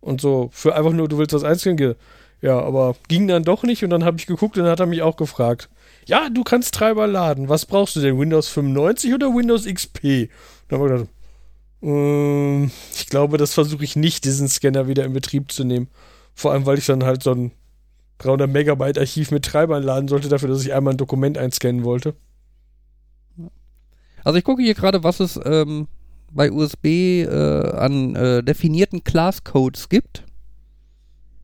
Und so für einfach nur, du willst das einscannen, ja, aber ging dann doch nicht und dann habe ich geguckt und dann hat er mich auch gefragt. Ja, du kannst Treiber laden. Was brauchst du denn? Windows 95 oder Windows XP? Dann habe ich gedacht, ich glaube, das versuche ich nicht, diesen Scanner wieder in Betrieb zu nehmen. Vor allem, weil ich dann halt so ein 300 Megabyte Archiv mit Treibern laden sollte, dafür, dass ich einmal ein Dokument einscannen wollte. Also ich gucke hier gerade, was es ähm, bei USB äh, an äh, definierten Class-Codes gibt.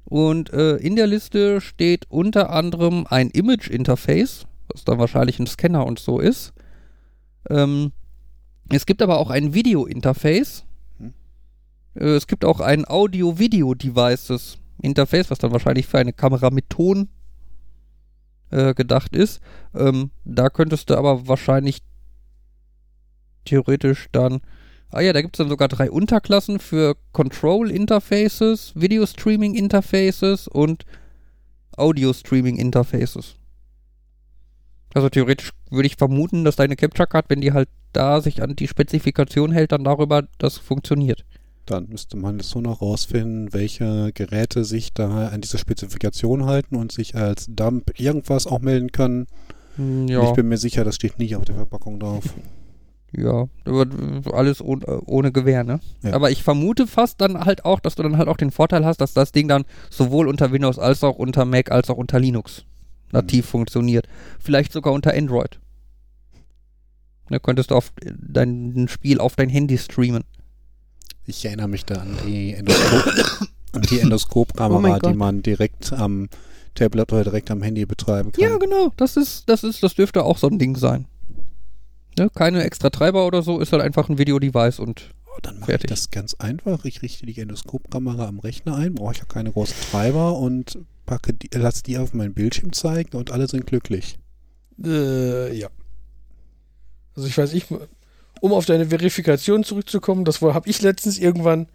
Und äh, in der Liste steht unter anderem ein Image-Interface, was dann wahrscheinlich ein Scanner und so ist. Ähm, es gibt aber auch ein Video-Interface. Hm. Äh, es gibt auch ein Audio-Video-Devices Interface, was dann wahrscheinlich für eine Kamera mit Ton äh, gedacht ist. Ähm, da könntest du aber wahrscheinlich theoretisch dann. Ah ja, da gibt es dann sogar drei Unterklassen für Control Interfaces, Video Streaming Interfaces und Audio Streaming Interfaces. Also theoretisch würde ich vermuten, dass deine Capture Card, wenn die halt da sich an die Spezifikation hält, dann darüber das funktioniert. Dann müsste man es so noch rausfinden, welche Geräte sich da an diese Spezifikation halten und sich als Dump irgendwas auch melden können. Hm, Ich bin mir sicher, das steht nicht auf der Verpackung drauf. [laughs] Ja, alles ohne, ohne Gewehr, ne? Ja. Aber ich vermute fast dann halt auch, dass du dann halt auch den Vorteil hast, dass das Ding dann sowohl unter Windows als auch unter Mac als auch unter Linux nativ funktioniert. Vielleicht sogar unter Android. Da könntest du auf dein Spiel auf dein Handy streamen. Ich erinnere mich da an die Endoskop, die Endoskopkamera, Oh die man direkt am Tablet oder direkt am Handy betreiben kann. Ja, genau. Das ist, das ist, das dürfte auch so ein Ding sein. Ne? Keine extra Treiber oder so, ist halt einfach ein Video-Device und Oh, dann mache ich das ganz einfach. Ich richte die Endoskopkamera am Rechner ein, brauche ich ja keine großen Treiber und packe die, lasse die auf meinen Bildschirm zeigen und alle sind glücklich. Äh, ja. Also ich weiß, ich, um auf deine Verifikation zurückzukommen, das habe ich letztens irgendwann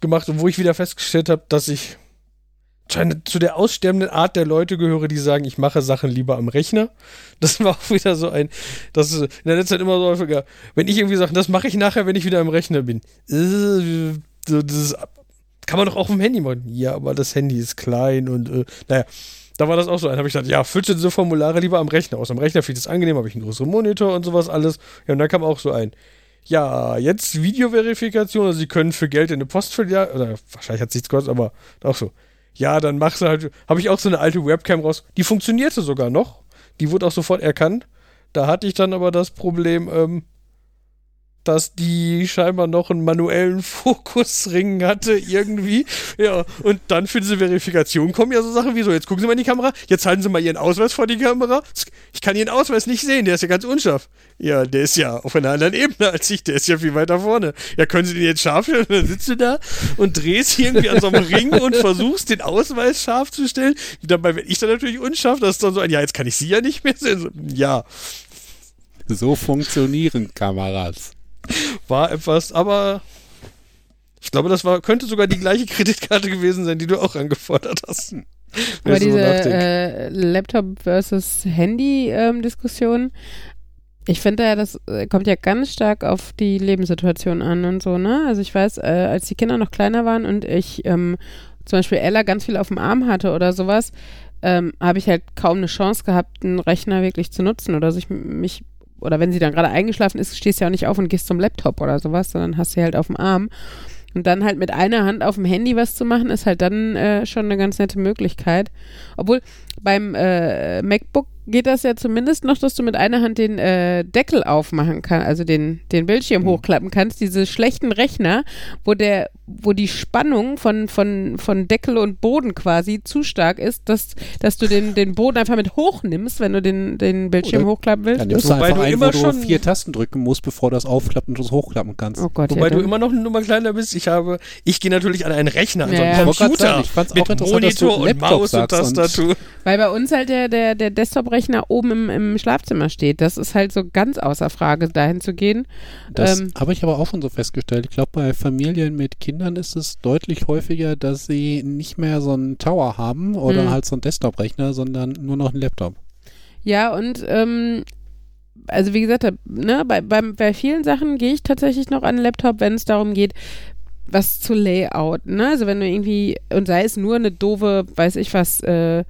gemacht und wo ich wieder festgestellt habe, dass ich zu der aussterbenden Art der Leute gehöre, die sagen, ich mache Sachen lieber am Rechner. [laughs] Das war auch wieder so ein, das ist in der letzten Zeit immer so häufiger, wenn ich irgendwie sage, das mache ich nachher, wenn ich wieder am Rechner bin. Äh, das kann man doch auch im Handy machen. Ja, aber das Handy ist klein und äh, naja. Da war das auch so ein. habe ich gedacht, ja, du diese Formulare lieber am Rechner aus. Am Rechner ich es angenehm, habe ich einen größeren Monitor und sowas alles. Ja, und dann kam auch so ein. Ja, jetzt Videoverifikation, also sie können für Geld in eine Postfiliale, oder wahrscheinlich hat es nichts gekostet, aber auch so. Ja, dann machst du halt, habe ich auch so eine alte Webcam raus, die funktionierte sogar noch, die wurde auch sofort erkannt. Da hatte ich dann aber das Problem, ähm, dass die scheinbar noch einen manuellen [laughs] Fokusring hatte irgendwie. Ja, und dann für diese Verifikation kommen ja so Sachen wie so, jetzt gucken Sie mal in die Kamera, jetzt halten Sie mal Ihren Ausweis vor die Kamera. Ich kann Ihren Ausweis nicht sehen, der ist ja ganz unscharf. Ja, der ist ja auf einer anderen Ebene als ich, der ist ja viel weiter vorne. Ja, können Sie den jetzt scharf stellen? Und dann sitzt du da und drehst irgendwie an so einem [laughs] Ring und versuchst den Ausweis scharf zu stellen. Dabei bin ich dann natürlich unscharf, das ist dann so ein, ja, jetzt kann ich Sie ja nicht mehr sehen. So, Ja, So funktionieren Kameras. [laughs] war etwas, aber ich glaube, das war, könnte sogar die gleiche [laughs] Kreditkarte gewesen sein, die du auch angefordert hast. Aber so diese äh, Laptop versus Handy-Diskussion, ich finde ja, das äh, kommt ja ganz stark auf die Lebenssituation an und so, ne? Also ich weiß, äh, als die Kinder noch kleiner waren und ich ähm, zum Beispiel Ella ganz viel auf dem Arm hatte oder sowas, ähm, habe ich halt kaum eine Chance gehabt, einen Rechner wirklich zu nutzen oder sich mich oder wenn sie dann gerade eingeschlafen ist, stehst du ja auch nicht auf und gehst zum Laptop oder sowas, sondern hast sie halt auf dem Arm. Und dann halt mit einer Hand auf dem Handy was zu machen, ist halt dann äh, schon eine ganz nette Möglichkeit. Obwohl beim äh, MacBook geht das ja zumindest noch, dass du mit einer Hand den äh, Deckel aufmachen kannst, also den, den Bildschirm Mhm. hochklappen kannst. Diese schlechten Rechner, wo der, wo die Spannung von, von, von Deckel und Boden quasi zu stark ist, dass, dass du den, den Boden einfach mit hochnimmst, wenn du den, den Bildschirm Oder- hochklappen willst. Dann nimmst du Wobei einfach du ein, immer wo du schon- vier Tasten drücken musst, bevor du das aufklappen und das hochklappen kannst. Oh Gott, Wobei ja, du immer noch eine Nummer kleiner bist. Ich habe, ich gehe natürlich an einen Rechner, an so Ja, einen wollte grad Computer sagen, ich fand's auch mit Monitor und Laptop Maus und Tastatur. Weil bei uns halt der, der, der Desktop-Rechner oben im, im Schlafzimmer steht. Das ist halt so ganz außer Frage, dahin zu gehen. Das Ähm, habe ich aber auch schon so festgestellt. Ich glaube, bei Familien mit Kindern ist es deutlich häufiger, dass sie nicht mehr so einen Tower haben oder Hm. halt so einen Desktop-Rechner, sondern nur noch einen Laptop. Ja, und ähm, also wie gesagt, ne, bei, beim, bei vielen Sachen gehe ich tatsächlich noch an den Laptop, wenn es darum geht, was zu Layout. Ne? Also wenn du irgendwie, und sei es nur eine doofe, weiß ich was, äh,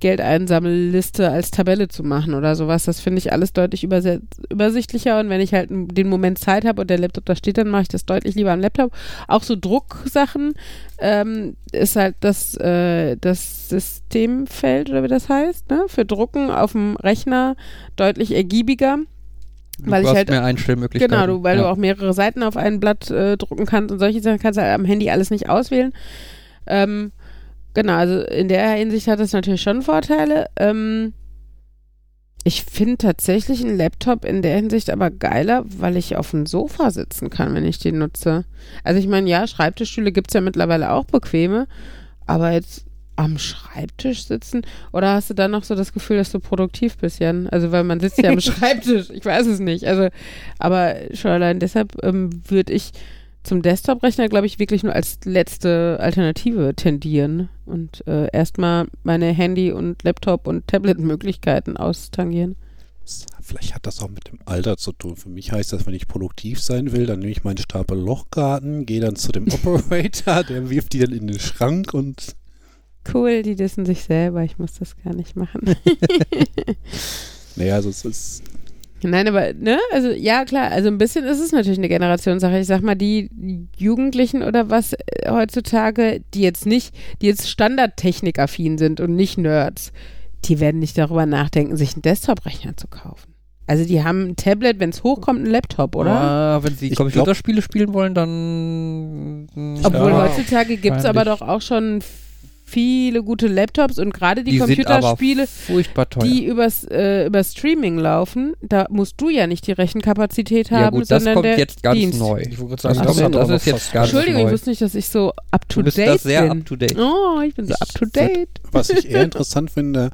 Geldeinsammelliste als Tabelle zu machen oder sowas, das finde ich alles deutlich übersichtlicher und wenn ich halt den Moment Zeit habe und der Laptop da steht, dann mache ich das deutlich lieber am Laptop. Auch so Drucksachen ähm, ist halt das, äh, das Systemfeld oder wie das heißt, ne? für Drucken auf dem Rechner deutlich ergiebiger. Weil du ich hast halt- mehr Einstellmöglichkeiten. Genau, du, weil ja. du auch mehrere Seiten auf ein Blatt äh, drucken kannst und solche Sachen kannst du am Handy alles nicht auswählen. Ähm, genau, also in der Hinsicht hat es natürlich schon Vorteile. Ähm, ich finde tatsächlich einen Laptop in der Hinsicht aber geiler, weil ich auf dem Sofa sitzen kann, wenn ich den nutze. Also ich meine, ja, Schreibtischstühle gibt es ja mittlerweile auch bequeme, aber jetzt am Schreibtisch sitzen oder hast du dann noch so das Gefühl, dass du produktiv bist, Jan? Also weil man sitzt ja am [laughs] Schreibtisch, ich weiß es nicht. Also, aber schon allein deshalb ähm, würde ich zum Desktop-Rechner, glaube ich, wirklich nur als letzte Alternative tendieren und äh, erstmal meine Handy- und Laptop- und Tablet-Möglichkeiten austangieren. Vielleicht hat das auch mit dem Alter zu tun. Für mich heißt das, wenn ich produktiv sein will, dann nehme ich meinen Stapel Lochkarten, gehe dann zu dem [laughs] Operator, der wirft die dann in den Schrank und Cool, die dissen sich selber, ich muss das gar nicht machen. [laughs] [laughs] naja, also es ist Nein, aber, ne, also ja, klar, also ein bisschen ist es natürlich eine Generationssache. Ich sag mal, die Jugendlichen oder was äh, heutzutage, die jetzt nicht, die jetzt standardtechnikaffin sind und nicht Nerds, die werden nicht darüber nachdenken, sich einen Desktop-Rechner zu kaufen. Also die haben ein Tablet, wenn es hochkommt, ein Laptop, oder? Ah, wenn sie Ich Computerspiele spielen wollen, dann. Obwohl ja, heutzutage gibt es aber doch auch schon viele gute Laptops und gerade die, die Computerspiele, furchtbar teuer. die übers, äh, über Streaming laufen, da musst du ja nicht die Rechenkapazität ja haben, gut, das sondern kommt der jetzt ganz Dienst. neu. Ich wollte gerade Das, das ist jetzt ganz Entschuldigung, ich wusste nicht, dass ich so up to Du bist date da sehr bin. up to date. Oh, ich bin so Ich up to date. [laughs] Was ich eher interessant finde,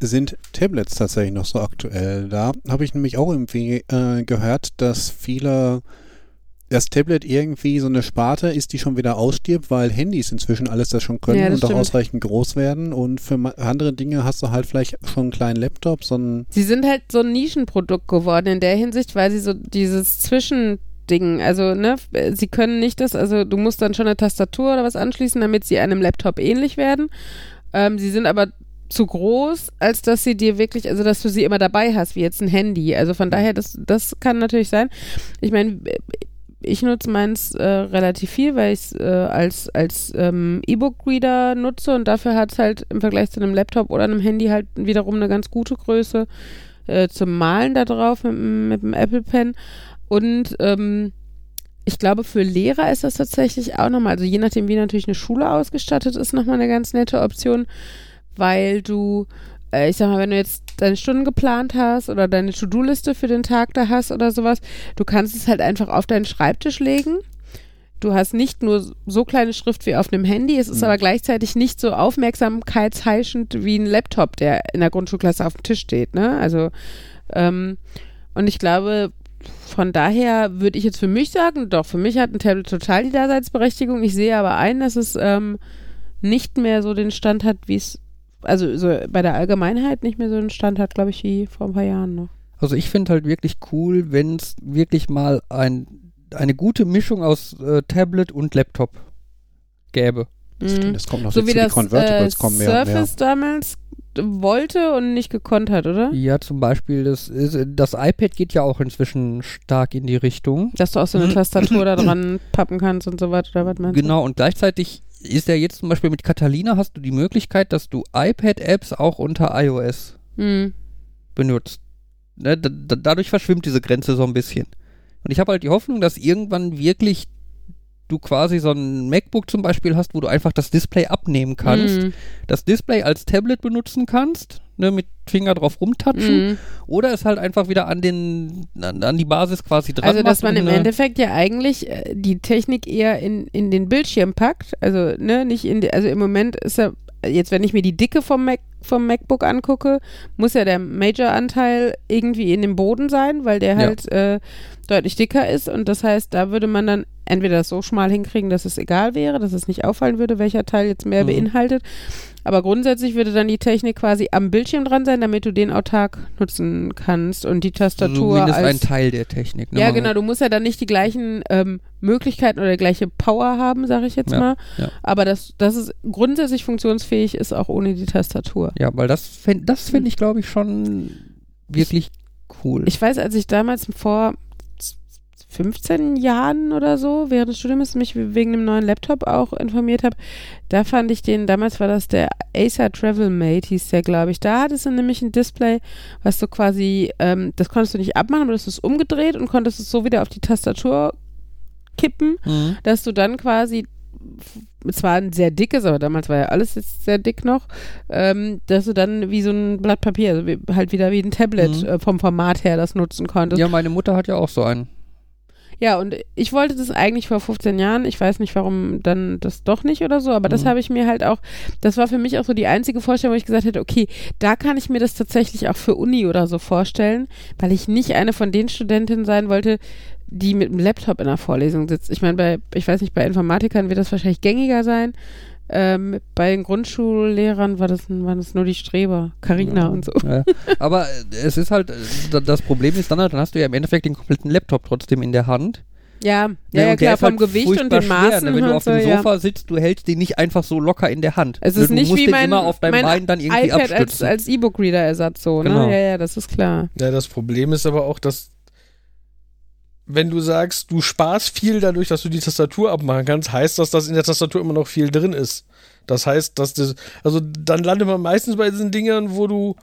sind Tablets tatsächlich noch so aktuell. Da habe ich nämlich auch irgendwie äh, gehört, dass viele das Tablet irgendwie so eine Sparte ist, die schon wieder ausstirbt, weil Handys inzwischen alles das schon können Ja, das und auch stimmt. ausreichend groß werden. Und für andere Dinge hast du halt vielleicht schon einen kleinen Laptop, so ein Sie sind halt so ein Nischenprodukt geworden in der Hinsicht, weil sie so dieses Zwischending, also ne, sie können nicht das, also du musst dann schon eine Tastatur oder was anschließen, damit sie einem Laptop ähnlich werden. Ähm, sie sind aber zu groß, als dass sie dir wirklich, also dass du sie immer dabei hast, wie jetzt ein Handy. Also von daher, das, das kann natürlich sein. Ich meine, ich nutze meins äh, relativ viel, weil ich es äh, als, als ähm, E-Book-Reader nutze und dafür hat es halt im Vergleich zu einem Laptop oder einem Handy halt wiederum eine ganz gute Größe äh, zum Malen da drauf mit, mit dem Apple Pen. Und ähm, ich glaube, für Lehrer ist das tatsächlich auch nochmal, also je nachdem, wie natürlich eine Schule ausgestattet ist, nochmal eine ganz nette Option, weil du, ich sag mal, wenn du jetzt deine Stunden geplant hast oder deine To-Do-Liste für den Tag da hast oder sowas, du kannst es halt einfach auf deinen Schreibtisch legen. Du hast nicht nur so kleine Schrift wie auf einem Handy, es ist Mhm. aber gleichzeitig nicht so aufmerksamkeitsheischend wie ein Laptop, der in der Grundschulklasse auf dem Tisch steht. Ne? Also, ähm, und ich glaube, von daher würde ich jetzt für mich sagen, doch, für mich hat ein Tablet total die Daseinsberechtigung. Ich sehe aber ein, dass es ähm, nicht mehr so den Stand hat, wie es, also so bei der Allgemeinheit nicht mehr so den Stand hat, glaube ich, wie vor ein paar Jahren noch. Also ich finde halt wirklich cool, wenn es wirklich mal ein, eine gute Mischung aus äh, Tablet und Laptop gäbe. Mhm. Das kommt noch So wie das Convertibles äh, kommen mehr und mehr. Surface damals wollte und nicht gekonnt hat, oder? Ja, zum Beispiel das, ist, das iPad geht ja auch inzwischen stark in die Richtung. Dass du auch so eine Tastatur da [clears throat] dran pappen kannst und so weiter, oder was meinst Genau, und gleichzeitig ist ja jetzt zum Beispiel mit Catalina hast du die Möglichkeit, dass du iPad-Apps auch unter iOS? Mhm. benutzt. Ne, da, da, dadurch verschwimmt diese Grenze so ein bisschen. Und ich habe halt die Hoffnung, dass irgendwann wirklich du quasi so ein MacBook zum Beispiel hast, wo du einfach das Display abnehmen kannst, Mhm. das Display als Tablet benutzen kannst, ne, mit Finger drauf rumtatschen, Mhm. oder es halt einfach wieder an den an, an die Basis quasi dran Also, dass man im eine- Endeffekt ja eigentlich äh, die Technik eher in, in den Bildschirm packt. Also, ne, nicht in die, also im Moment ist ja, jetzt wenn ich mir die Dicke vom Mac vom MacBook angucke, muss ja der Major-Anteil irgendwie in dem Boden sein, weil der Ja. halt äh, deutlich dicker ist und das heißt, da würde man dann entweder das so schmal hinkriegen, dass es egal wäre, dass es nicht auffallen würde, welcher Teil jetzt mehr Mhm. beinhaltet. Aber grundsätzlich würde dann die Technik quasi am Bildschirm dran sein, damit du den autark nutzen kannst und die Tastatur zumindest als ein Teil der Technik. Ne? ja, genau. Du musst ja dann nicht die gleichen ähm, Möglichkeiten oder gleiche Power haben, sage ich jetzt Ja, mal. ja. Aber dass das ist grundsätzlich funktionsfähig ist, auch ohne die Tastatur. Ja, weil das fänd, das finde ich, glaube ich, schon wirklich cool. Ich weiß, als ich damals vor 15 Jahren oder so während des Studiums mich wegen dem neuen Laptop auch informiert habe, da fand ich den, damals war das der Acer Travel Mate, hieß der, glaube ich. Da hattest du nämlich ein Display, was du quasi, ähm, das konntest du nicht abmachen, aber das ist umgedreht und konntest es so wieder auf die Tastatur kippen Mhm. dass du dann quasi zwar ein sehr dickes, aber damals war ja alles jetzt sehr dick noch, ähm, dass du dann wie so ein Blatt Papier, also wie, halt wieder wie ein Tablet Mhm. äh, vom Format her das nutzen konntest. Ja, meine Mutter hat ja auch so einen. Ja, und ich wollte das eigentlich vor 15 Jahren. Ich weiß nicht, warum dann das doch nicht oder so, aber das Mhm. habe ich mir halt auch, das war für mich auch so die einzige Vorstellung, wo ich gesagt hätte, okay, da kann ich mir das tatsächlich auch für Uni oder so vorstellen, weil ich nicht eine von den Studentinnen sein wollte, die mit dem Laptop in der Vorlesung sitzt. Ich meine, bei, ich weiß nicht, bei Informatikern wird das wahrscheinlich gängiger sein. Ähm, bei den Grundschullehrern war das, waren das nur die Streber, Carina und so. Ja. Aber äh, es ist halt, da- das Problem ist dann halt, dann hast du ja im Endeffekt den kompletten Laptop trotzdem in der Hand. Ja, Ne, ja, ja und der klar, vom halt Gewicht und den schwer, Maßen. Ne? Wenn du auf dem so, ja. Sofa sitzt, du hältst den nicht einfach so locker in der Hand. Es Ne, ist du nicht musst wie den mein, immer auf deinem mein Bein dann irgendwie iPad als, abstützen. als E-Book-Reader-Ersatz so, Genau. ne? Ja, ja, das ist klar. Ja, das Problem ist aber auch, dass wenn du sagst, du sparst viel dadurch, dass du die Tastatur abmachen kannst, heißt das, dass in der Tastatur immer noch viel drin ist. Das heißt, dass das, also dann landet man meistens bei diesen Dingern, wo du,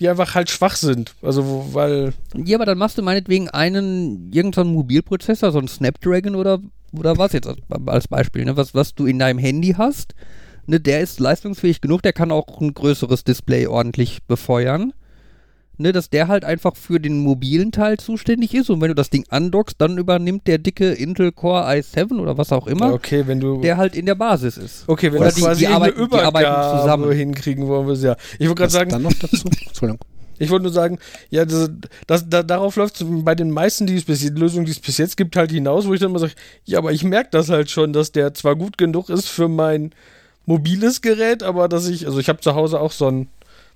die einfach halt schwach sind. Also, wo, weil, Ja, aber dann machst du meinetwegen einen, irgendeinen Mobilprozessor, so einen Snapdragon oder, oder was jetzt als, als Beispiel, ne? was, was du in deinem Handy hast. Ne, der ist leistungsfähig genug, der kann auch ein größeres Display ordentlich befeuern. Ne, dass der halt einfach für den mobilen Teil zuständig ist und wenn du das Ding andockst, dann übernimmt der dicke Intel Core i7 oder was auch immer, okay, wenn du, der halt in der Basis ist. okay, wenn Oder du die- quasi die eine arbeiten- die arbeiten zusammen. hinkriegen wollen, wir ja. Ich wollte gerade sagen, dann noch dazu? [laughs] Entschuldigung. Ich wollte nur sagen, ja, das, das, da, darauf läuft es bei den meisten die es bis, Lösungen, die es bis jetzt gibt, halt hinaus, wo ich dann immer sage, ja, aber ich merke das halt schon, dass der zwar gut genug ist für mein mobiles Gerät, aber dass ich, also ich habe zu Hause auch so ein,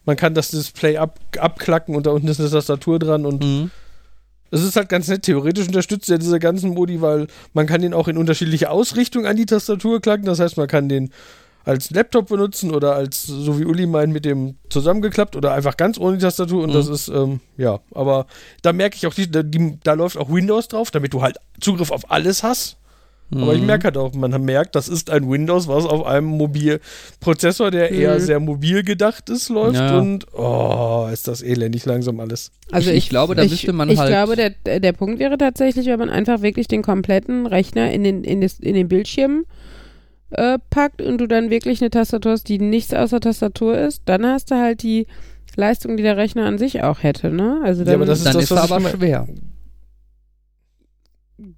man kann das Display ab, abklacken und da unten ist eine Tastatur dran und Mhm. es ist halt ganz nett. Theoretisch unterstützt er diese ganzen Modi, weil man kann den auch in unterschiedliche Ausrichtungen an die Tastatur klacken. Das heißt, man kann den als Laptop benutzen oder als, so wie Uli meint, mit dem zusammengeklappt oder einfach ganz ohne die Tastatur. Und Mhm. das ist, ähm, ja, aber da merke ich auch, die, die, da läuft auch Windows drauf, damit du halt Zugriff auf alles hast. Aber ich Mhm. merke halt auch, man merkt, das ist ein Windows, was auf einem Mobilprozessor, der eher Mhm. sehr mobil gedacht ist, läuft. Ja. Und, oh, ist das elendig langsam alles. Also Ich- ich, ich glaube, da ich, müsste man ich halt- glaube, der, der Punkt wäre tatsächlich, wenn man einfach wirklich den kompletten Rechner in den, in das, in den Bildschirm äh, packt und du dann wirklich eine Tastatur hast, die nichts außer Tastatur ist, dann hast du halt die Leistung, die der Rechner an sich auch hätte, ne? Also Ja, dann, aber das ist Dann das, ist was er ich aber schwer.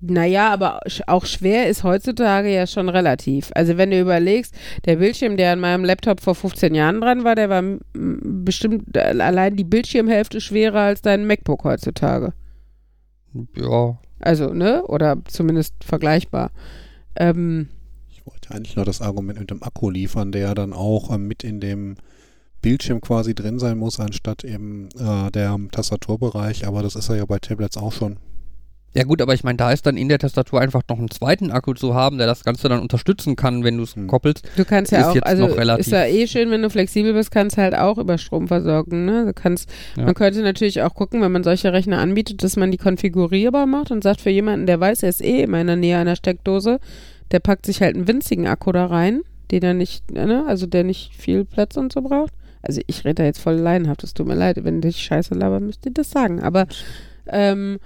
Naja, aber auch schwer ist heutzutage ja schon relativ. Also wenn du überlegst, der Bildschirm, der an meinem Laptop vor 15 Jahren dran war, der war bestimmt äh, allein die Bildschirmhälfte schwerer als dein MacBook heutzutage. Ja. Also, ne? Oder zumindest vergleichbar. Ähm, Ich wollte eigentlich nur das Argument mit dem Akku liefern, der dann auch ähm, mit in dem Bildschirm quasi drin sein muss, anstatt eben äh, der Tastaturbereich. Aber das ist ja bei Tablets auch schon. Ja gut, aber ich meine, da ist dann in der Tastatur einfach noch einen zweiten Akku zu haben, der das Ganze dann unterstützen kann, wenn du es Hm. koppelst. Du kannst ja Ist auch, jetzt also noch relativ- ist ja eh schön, wenn du flexibel bist, kannst halt auch über Strom versorgen. Ne? Du kannst, Ja. man könnte natürlich auch gucken, wenn man solche Rechner anbietet, dass man die konfigurierbar macht und sagt für jemanden, der weiß, er ist eh immer in der Nähe einer Steckdose, der packt sich halt einen winzigen Akku da rein, den er nicht, ne, also der nicht viel Platz und so braucht. Also ich rede da jetzt voll laienhaft, es tut mir leid, wenn ich Scheiße laber, müsst ihr das sagen. Aber ähm,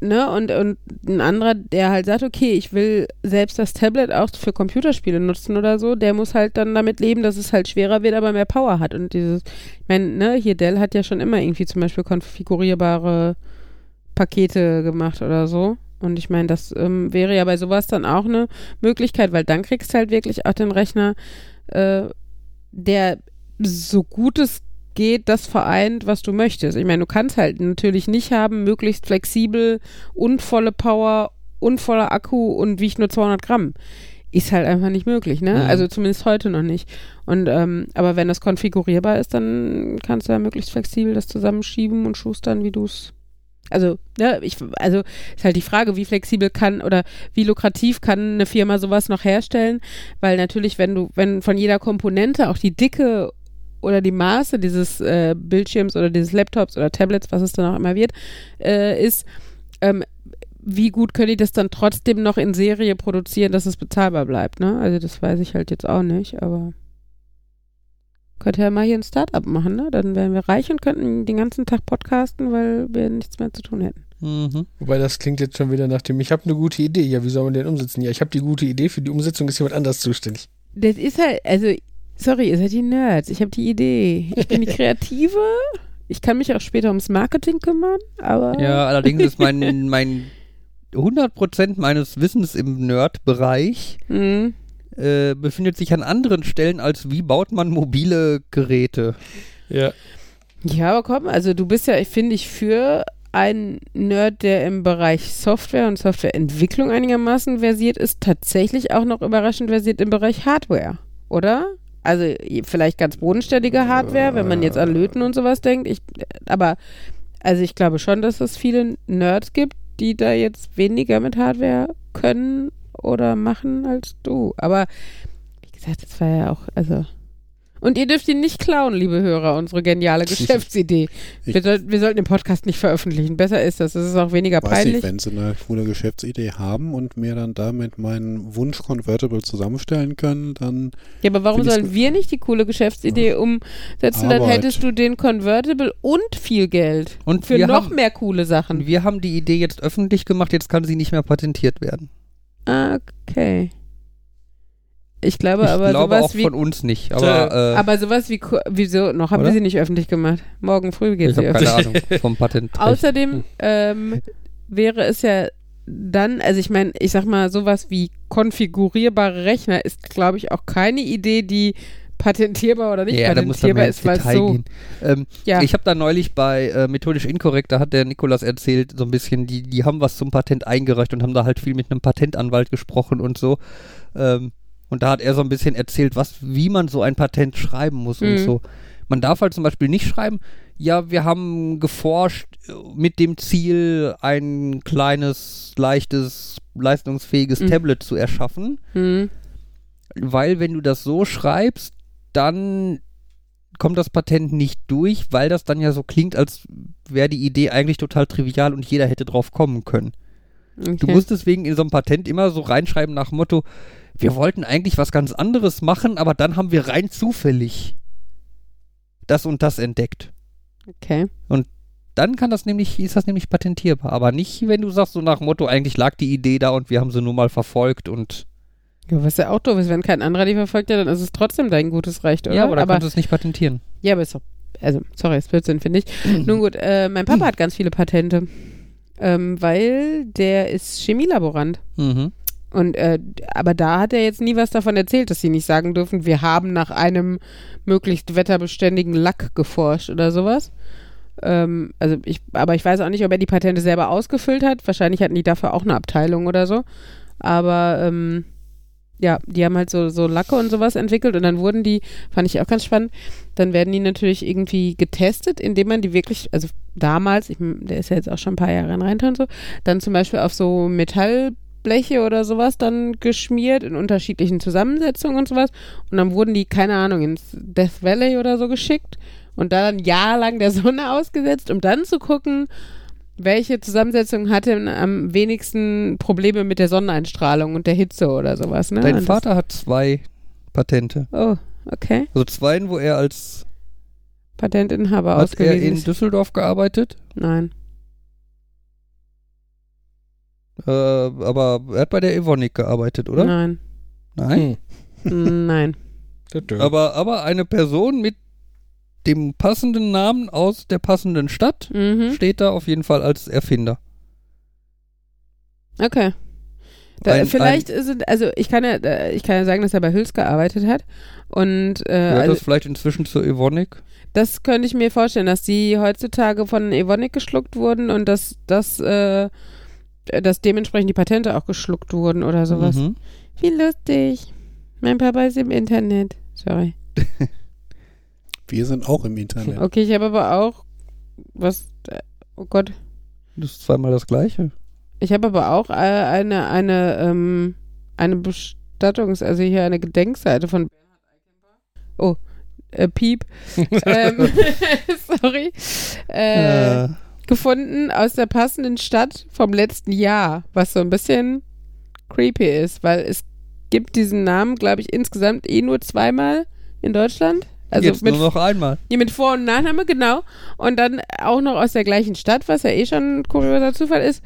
ne, und, und ein anderer, der halt sagt, okay, ich will selbst das Tablet auch für Computerspiele nutzen oder so, der muss halt dann damit leben, dass es halt schwerer wird, aber mehr Power hat. Und dieses, ich meine, ne, hier Dell hat ja schon immer irgendwie zum Beispiel konfigurierbare Pakete gemacht oder so. Und ich meine, das ähm, wäre ja bei sowas dann auch eine Möglichkeit, weil dann kriegst du halt wirklich auch den Rechner, äh, der so gut es geht, das vereint, was du möchtest. Ich meine, du kannst halt natürlich nicht haben, möglichst flexibel und volle Power und voller Akku und wiegt nur 200 Gramm. Ist halt einfach nicht möglich, ne? Mhm. Also zumindest heute noch nicht. Und ähm, aber wenn das konfigurierbar ist, dann kannst du ja möglichst flexibel das zusammenschieben und schustern, wie du es. Also, ne, ich, also ist halt die Frage, wie flexibel kann oder wie lukrativ kann eine Firma sowas noch herstellen, weil natürlich, wenn du, wenn von jeder Komponente auch die Dicke oder die Maße dieses äh, Bildschirms oder dieses Laptops oder Tablets, was es dann auch immer wird, äh, ist, ähm, wie gut können die das dann trotzdem noch in Serie produzieren, dass es bezahlbar bleibt, ne? Also das weiß ich halt jetzt auch nicht, aber könnte ja mal hier ein Startup machen, ne? Dann wären wir reich und könnten den ganzen Tag podcasten, weil wir nichts mehr zu tun hätten. Mhm. Wobei das klingt jetzt schon wieder nach dem, ich habe eine gute Idee. Ja, wie soll man den umsetzen? Ja, ich habe die gute Idee, für die Umsetzung ist jemand anders zuständig. Das ist halt, also, sorry, ihr seid die Nerds. Ich habe die Idee. Ich bin die [laughs] Kreative. Ich kann mich auch später ums Marketing kümmern, aber. Ja, allerdings ist mein, [laughs] mein 100% meines Wissens im Nerd-Bereich Hm. äh, befindet sich an anderen Stellen als wie baut man mobile Geräte. Ja. Ja, aber komm, also du bist ja, ich finde ich, für einen Nerd, der im Bereich Software und Softwareentwicklung einigermaßen versiert ist, tatsächlich auch noch überraschend versiert im Bereich Hardware, oder? Also vielleicht ganz bodenständige Hardware, wenn man jetzt an Löten und sowas denkt. Ich, aber also ich glaube schon, dass es viele Nerds gibt, die da jetzt weniger mit Hardware können oder machen als du. Aber wie gesagt, das war ja auch, also. Und ihr dürft ihn nicht klauen, liebe Hörer, unsere geniale Geschäftsidee. Ich- Wir, soll, wir sollten den Podcast nicht veröffentlichen. Besser ist das. Das ist auch weniger Weiß peinlich. nicht, wenn sie eine coole Geschäftsidee haben und mir dann damit meinen Wunsch Convertible zusammenstellen können, dann ja, aber warum sollen wir nicht die coole Geschäftsidee umsetzen? Dann Arbeit. hättest du den Convertible und viel Geld. Und Für noch haben, mehr coole Sachen. Wir haben die Idee jetzt öffentlich gemacht, jetzt kann sie nicht mehr patentiert werden. Ah, Okay. Ich glaube ich aber glaube sowas auch wie. von uns nicht. Aber, äh, aber sowas wie. Ko- Wieso? Noch haben Oder? wir sie nicht öffentlich gemacht. Morgen früh geht ich sie habe öffentlich. keine Ahnung vom Patent. [laughs] Außerdem ähm, wäre es ja dann, also ich meine, ich sag mal, sowas wie konfigurierbare Rechner ist, glaube ich, auch keine Idee, die patentierbar oder nicht ja, da muss man patentierbar ist, weil so. gehen. Ähm, Ja, Ich habe da neulich bei äh, Methodisch Inkorrekt, da hat der Nikolas erzählt, so ein bisschen, die, die haben was zum Patent eingereicht und haben da halt viel mit einem Patentanwalt gesprochen und so. Ähm, und da hat er so ein bisschen erzählt, was, wie man so ein Patent schreiben muss und Mhm. so. Man darf halt zum Beispiel nicht schreiben, ja, wir haben geforscht äh, mit dem Ziel, ein kleines, leichtes, leistungsfähiges Mhm. Tablet zu erschaffen hm, weil wenn du das so schreibst, dann kommt das Patent nicht durch, weil das dann ja so klingt, als wäre die Idee eigentlich total trivial und jeder hätte drauf kommen können. okay. Du musst deswegen in so einem Patent immer so reinschreiben nach Motto, wir wollten eigentlich was ganz anderes machen, aber dann haben wir rein zufällig das und das entdeckt. okay. Dann kann das nämlich, ist das nämlich patentierbar. Aber nicht, wenn du sagst, so nach Motto, eigentlich lag die Idee da und wir haben sie nur mal verfolgt und Ja, was ja auch doof ist, wenn kein anderer die verfolgt, ja, dann ist es trotzdem dein gutes Recht, oder? ja, aber dann aber, kannst du es nicht patentieren. ja, aber ist doch, also, sorry, ist Blödsinn, finde ich. [clears throat] Nun gut, äh, mein Papa [clears throat] hat ganz viele Patente, ähm, weil der ist Chemielaborant. Mhm. Und äh, aber da hat er jetzt nie was davon erzählt, dass sie nicht sagen dürfen, wir haben nach einem möglichst wetterbeständigen Lack geforscht oder sowas. Ähm, also ich, aber ich weiß auch nicht, ob er die Patente selber ausgefüllt hat. Wahrscheinlich hatten die dafür auch eine Abteilung oder so. Aber ähm, ja, die haben halt so, so Lacke und sowas entwickelt und dann wurden die, fand ich auch ganz spannend, dann werden die natürlich irgendwie getestet, indem man die wirklich, also damals, ich, der ist ja jetzt auch schon ein paar Jahre in Rente und so, dann zum Beispiel auf so Metallbleche oder sowas dann geschmiert in unterschiedlichen Zusammensetzungen und sowas und dann wurden die, keine Ahnung, ins Death Valley oder so geschickt und da dann jahrelang der Sonne ausgesetzt, um dann zu gucken, welche Zusammensetzung hatte am wenigsten Probleme mit der Sonneneinstrahlung und der Hitze oder sowas, ne? Dein Und Vater hat zwei Patente. Oh, okay. Also zwei, wo er als Patentinhaber hat er ausgewiesen in ist. Düsseldorf gearbeitet, Nein. Äh, aber er hat bei der Evonik gearbeitet, oder? Nein. Nein. Hm. Nein. [laughs] Dö-dö. Aber, aber eine Person mit dem passenden Namen aus der passenden Stadt Mhm. steht da auf jeden Fall als Erfinder. Okay. Da, Ein- vielleicht sind, also ich kann ja, äh, ich kann ja sagen, dass er bei Hüls gearbeitet hat. Und äh, Gehört also das vielleicht inzwischen zur Evonik? das könnte ich mir vorstellen, dass die heutzutage von Evonik geschluckt wurden und dass das, äh, dass dementsprechend die Patente auch geschluckt wurden oder sowas. Mhm. Wie lustig. Mein Papa ist im Internet. Sorry. [laughs] Wir sind auch im Internet. Okay, ich habe aber auch was. Oh Gott. Das ist zweimal das gleiche. Ich habe aber auch äh, eine eine ähm, eine Bestattungs, also hier eine Gedenkseite von. Oh, äh, Piep. [laughs] ähm, [laughs] sorry. Äh, Äh, gefunden aus der passenden Stadt vom letzten Jahr, was so ein bisschen creepy ist, weil es gibt diesen Namen, glaube ich, insgesamt eh nur zweimal in Deutschland. Also jetzt mit, nur noch einmal. ja, mit Vor- und Nachname, genau. Und dann auch noch aus der gleichen Stadt, was ja eh schon ein kurioser Zufall ist.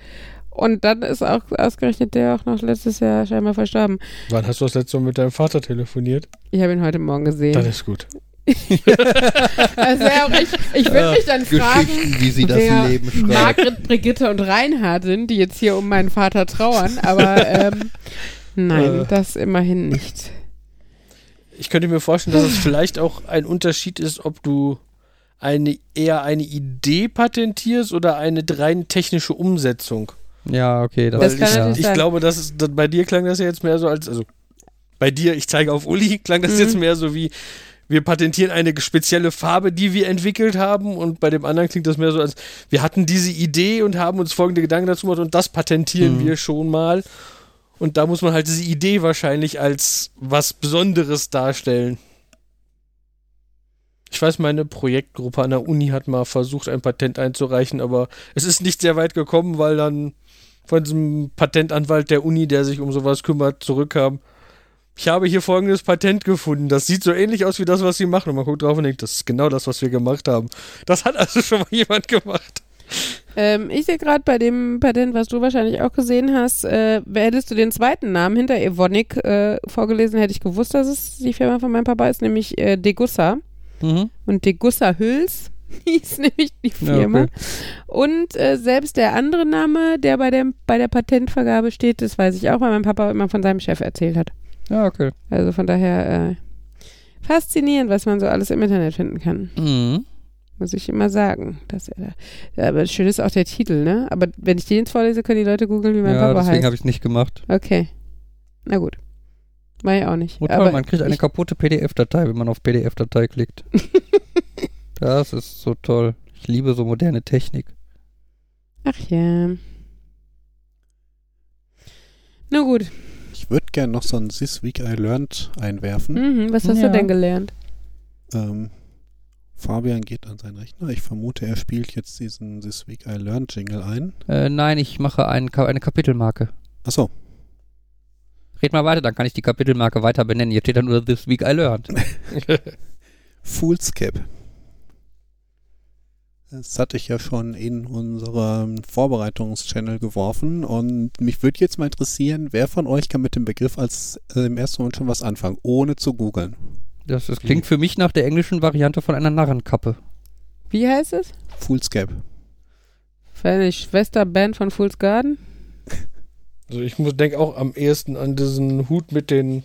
Und dann ist auch ausgerechnet der auch noch letztes Jahr scheinbar verstorben. Wann hast du das letzte Mal mit deinem Vater telefoniert? Ich habe ihn heute Morgen Dann gesehen. ist gut. Das wäre auch echt, ich würde mich dann fragen, Geschichten, wie sie das wer Leben schreibt. Margret, Brigitte und Reinhard sind, die jetzt hier um meinen Vater trauern, aber ähm, nein, Äh. das immerhin nicht. Ich könnte mir vorstellen, dass es vielleicht auch ein Unterschied ist, ob du eine eher eine Idee patentierst oder eine rein technische Umsetzung. Ja, okay. Das, Das Weil kann ich, ich glaube, dass es, dass bei dir klang das ja jetzt mehr so als, also bei dir, ich zeige auf Uli, klang das Mhm. jetzt mehr so wie, wir patentieren eine spezielle Farbe, die wir entwickelt haben und bei dem anderen klingt das mehr so als, wir hatten diese Idee und haben uns folgende Gedanken dazu gemacht und das patentieren Mhm. wir schon mal. Und da muss man halt diese Idee wahrscheinlich als was Besonderes darstellen. Ich weiß, meine Projektgruppe an der Uni hat mal versucht, ein Patent einzureichen, aber es ist nicht sehr weit gekommen, weil dann von diesem Patentanwalt der Uni, der sich um sowas kümmert, zurückkam. Ich habe hier folgendes Patent gefunden. Das sieht so ähnlich aus wie das, was sie machen. Und man guckt drauf und denkt, das ist genau das, was wir gemacht haben. Das hat also schon mal jemand gemacht. Ähm, ich sehe gerade bei dem Patent, was du wahrscheinlich auch gesehen hast, äh, hättest du den zweiten Namen hinter Evonik äh, vorgelesen, hätte ich gewusst, dass es die Firma von meinem Papa ist, nämlich äh, Degussa. Mhm. Und Degussa Hüls [laughs] hieß nämlich die Ja, Firma. okay. Und äh, selbst der andere Name, der bei, dem, bei der Patentvergabe steht, das weiß ich auch, weil mein Papa immer von seinem Chef erzählt hat. Ja, okay. Also von daher äh, faszinierend, was man so alles im Internet finden kann. Mhm. Muss ich immer sagen. Dass er da, ja, aber schön ist auch der Titel, ne? Aber wenn ich den jetzt vorlese, können die Leute googeln, wie mein Ja, Papa deswegen heißt. habe ich es nicht gemacht. Okay. Na gut. War ich auch nicht. Oh, toll, aber man kriegt eine kaputte PDF-Datei, wenn man auf PDF-Datei klickt. [laughs] das ist so toll. Ich liebe so moderne Technik. Ach ja. Na gut. Ich würde gerne noch so ein This Week I Learned einwerfen. Mhm, was hast Ja. du denn gelernt? Ähm, Fabian geht an seinen Rechner. Ich vermute, er spielt jetzt diesen This Week I Learned Jingle ein. Äh, nein, ich mache ein, eine Kapitelmarke. Achso, Red mal weiter, dann kann ich die Kapitelmarke weiter benennen. Hier steht dann nur This Week I Learned. [laughs] Foolscap. Das hatte ich ja schon in unserem Vorbereitungschannel geworfen und mich würde jetzt mal interessieren, wer von euch kann mit dem Begriff als äh, im ersten Moment schon was anfangen, ohne zu googeln. Das, das klingt für mich nach der englischen Variante von einer Narrenkappe. Wie heißt es? Foolscap. War eine Schwesterband von Fool's Garden? Also ich muss denke auch am ehesten an diesen Hut mit den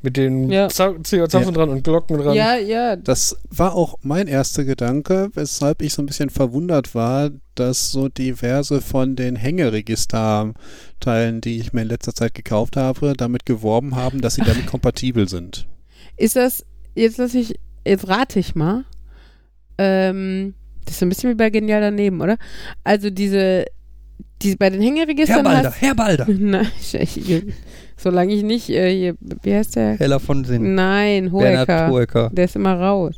mit den Ja. Za- Zapfen dran und Glocken dran. Ja, ja. Das war auch mein erster Gedanke, weshalb ich so ein bisschen verwundert war, dass so diverse von den Hängeregister-Teilen, die ich mir in letzter Zeit gekauft habe, damit geworben haben, dass sie damit [laughs] kompatibel sind. Ist das, jetzt lass ich, jetzt rate ich mal. Ähm, das ist so ein bisschen wie bei Genial daneben, oder? Also diese, die, bei den Herr Hängeregistern Balder, hast, Herr Balder. [laughs] Nein, solange ich nicht, äh, hier, wie heißt der? Heller von Sinn. Nein, Hoeker. Hoeker. Der ist immer raus.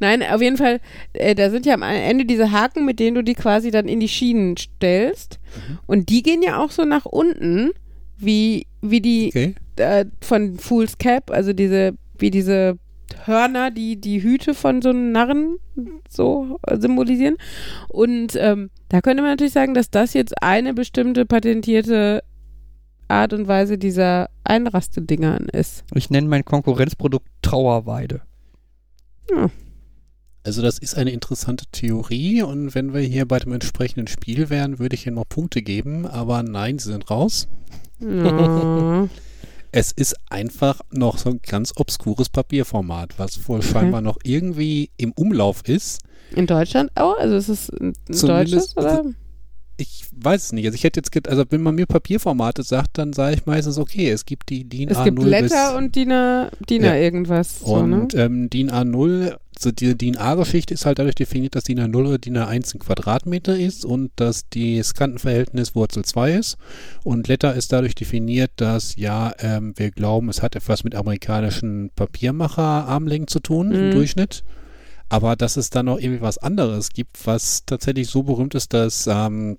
Nein, auf jeden Fall, äh, da sind ja am Ende diese Haken, mit denen du die quasi dann in die Schienen stellst. Und die gehen ja auch so nach unten, wie, wie die Okay. äh, von Fool's Cap, also diese, wie diese Hörner, die die Hüte von so einem Narren so äh, symbolisieren. Und ähm, da könnte man natürlich sagen, dass das jetzt eine bestimmte patentierte Art und Weise dieser Einrastedingern ist. Ich nenne mein Konkurrenzprodukt Trauerweide. Also das ist eine interessante Theorie und wenn wir hier bei dem entsprechenden Spiel wären, würde ich Ihnen noch Punkte geben, aber nein, sie sind raus. Ja. [laughs] [laughs] Es ist einfach noch so ein ganz obskures Papierformat, was wohl scheinbar noch irgendwie im Umlauf ist. In Deutschland auch? Also ist es ein deutsches oder? Ich weiß es nicht. Also ich hätte jetzt, also wenn man mir Papierformate sagt, dann sage ich meistens, okay, es gibt die DIN Es A0 gibt bis Letter und DIN A, DIN A Ja. irgendwas. So, ne? Und ähm, DIN A0, also die DIN A-Geschichte ist halt dadurch definiert, dass DIN A0 oder DIN A1 ein Quadratmeter ist und dass das Kantenverhältnis Wurzel 2 ist. Und Letter ist dadurch definiert, dass ja, ähm, wir glauben, es hat etwas mit amerikanischen Papiermacher-Armlängen zu tun im Mhm. Durchschnitt. Aber dass es dann noch irgendwie was anderes gibt, was tatsächlich so berühmt ist, dass ähm,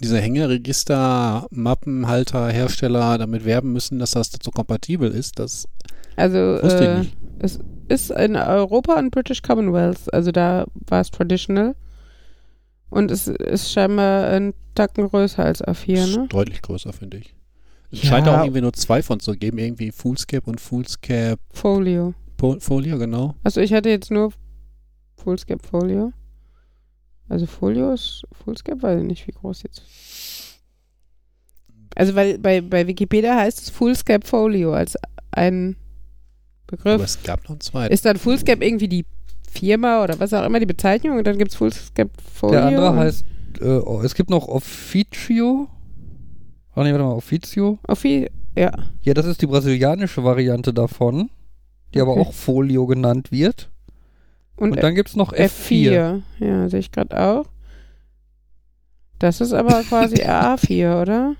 diese Hängeregister, Mappenhalter, Hersteller damit werben müssen, dass das dazu kompatibel ist, das Also wusste ich äh, nicht. es ist in Europa und British Commonwealth. Also da war es traditional. Und es ist scheinbar ein Tacken größer als A4, Ist ne? deutlich größer, finde ich. Es Ja. scheint auch irgendwie nur zwei von zu geben, irgendwie Foolscape und Foolscape Folio. Po- Folio, genau. Also ich hatte jetzt nur Fullscape Folio. Also Folio ist Fullscape, weiß ich nicht, wie groß jetzt. Also weil bei, bei Wikipedia heißt es Fullscape Folio als ein Aber Begriff. es gab noch einen zweiten. Ist dann Fullscape irgendwie die Firma oder was auch immer die Bezeichnung und dann gibt es Fullscape Folio? Der andere heißt, äh, oh, es gibt noch Officio. Ah, nee, warte mal, Officio. Offi ja. Ja, das ist die brasilianische Variante davon, die aber Okay. auch Folio genannt wird. Und, Und dann gibt es noch F4. F4. Ja, sehe ich gerade auch. Das ist aber quasi [laughs] A4, oder?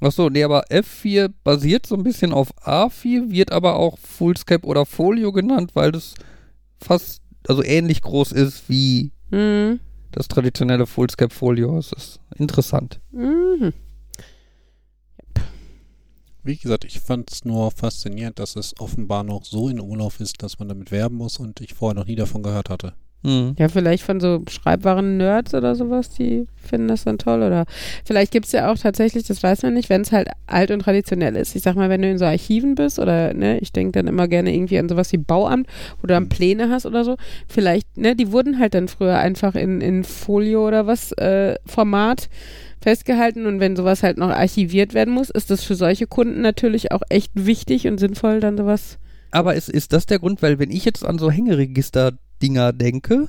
Achso, nee, aber F4 basiert so ein bisschen auf A4, wird aber auch Fullscape oder Folio genannt, weil das fast, also ähnlich groß ist wie Mhm. das traditionelle Fullscape Folio. Das ist interessant. Mhm. Wie gesagt, ich fand es nur faszinierend, dass es offenbar noch so in Umlauf ist, dass man damit werben muss und ich vorher noch nie davon gehört hatte. Hm. Ja, vielleicht von so Schreibwaren-Nerds oder sowas, die finden das dann toll. Oder vielleicht gibt es ja auch tatsächlich, das weiß man nicht, wenn es halt alt und traditionell ist. Ich sag mal, wenn du in so Archiven bist oder, ne, ich denke dann immer gerne irgendwie an sowas wie Bauamt, wo du dann Pläne hast oder so. Vielleicht, ne, die wurden halt dann früher einfach in, in Folio oder was, äh, Format festgehalten und wenn sowas halt noch archiviert werden muss, ist das für solche Kunden natürlich auch echt wichtig und sinnvoll, dann sowas. Aber ist, ist das der Grund, weil wenn ich jetzt an so Hängeregister-Dinger denke,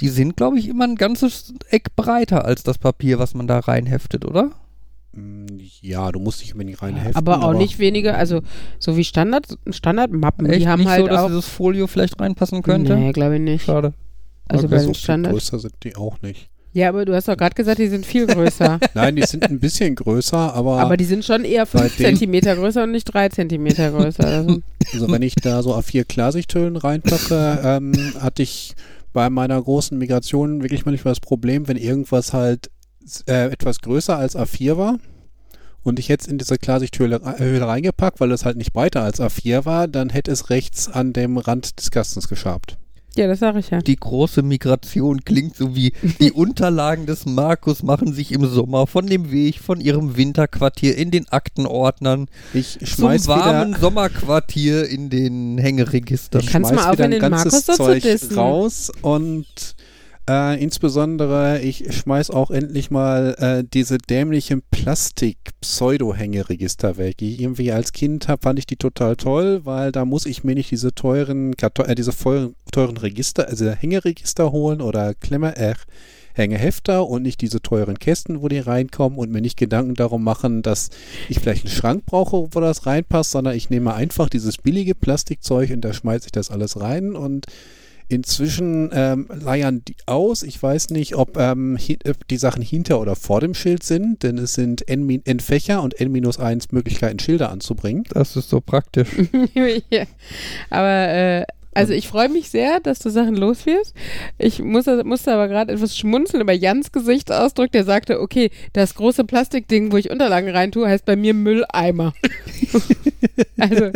die sind, glaube ich, immer ein ganzes Eck breiter als das Papier, was man da reinheftet, oder? Mm, Ja, du musst dich über die rein heften. aber auch nicht weniger, also so wie Standard, Standardmappen, Echt die haben nicht halt so, dass auch. dieses Folio vielleicht reinpassen könnte? Nee, glaube ich nicht. Schade. Also Okay, bei so den viel Standard. größer sind die auch nicht. Ja, aber du hast doch gerade gesagt, die sind viel größer. [laughs] Nein, die sind ein bisschen größer, aber, aber die sind schon eher Bei 5 den- Zentimeter größer und nicht 3 Zentimeter größer. Also, [laughs] also wenn ich da so A4 Klarsichthüllen reinpacke, ähm, hatte ich bei meiner großen Migration wirklich manchmal das Problem, wenn irgendwas halt äh, etwas größer als A4 war und ich jetzt in diese Klarsichthülle äh, reingepackt, weil es halt nicht breiter als A4 war, dann hätte es rechts an dem Rand des Kastens geschabt. Ja, das sage ich ja. Die große Migration klingt so wie die [laughs] Unterlagen des Markus machen sich im Sommer von dem Weg von ihrem Winterquartier in den Aktenordnern Ich zum schmeiß warmen wieder, Sommerquartier in den Hängeregistern. ich Kannst schmeiß mal aufhören, wieder den ein ganzes Markus Zeug raus und äh, insbesondere, ich schmeiß auch endlich mal äh, diese dämlichen Plastik-Pseudo-Hängeregister weg. Ich irgendwie als Kind hab, fand ich die total toll, weil da muss ich mir nicht diese teuren, Karton äh, diese vollen, teuren Register, also Hängeregister holen oder Klemmer, äh, hänge Hefter und nicht diese teuren Kästen, wo die reinkommen und mir nicht Gedanken darum machen, dass ich vielleicht einen Schrank brauche, wo das reinpasst, sondern ich nehme einfach dieses billige Plastikzeug und da schmeiße ich das alles rein und Inzwischen ähm, leiern die aus. Ich weiß nicht, ob ähm, hi- ob die Sachen hinter oder vor dem Schild sind, denn es sind N, min- N Fächer und N-1 Möglichkeiten, Schilder anzubringen. Das ist so praktisch. [laughs] ja. Aber äh, also ich freue mich sehr, dass du Sachen los wirst. Ich muss, musste aber gerade etwas schmunzeln über Jans Gesichtsausdruck, der sagte, okay, das große Plastikding, wo ich Unterlagen reintue, heißt bei mir Mülleimer. [laughs] also,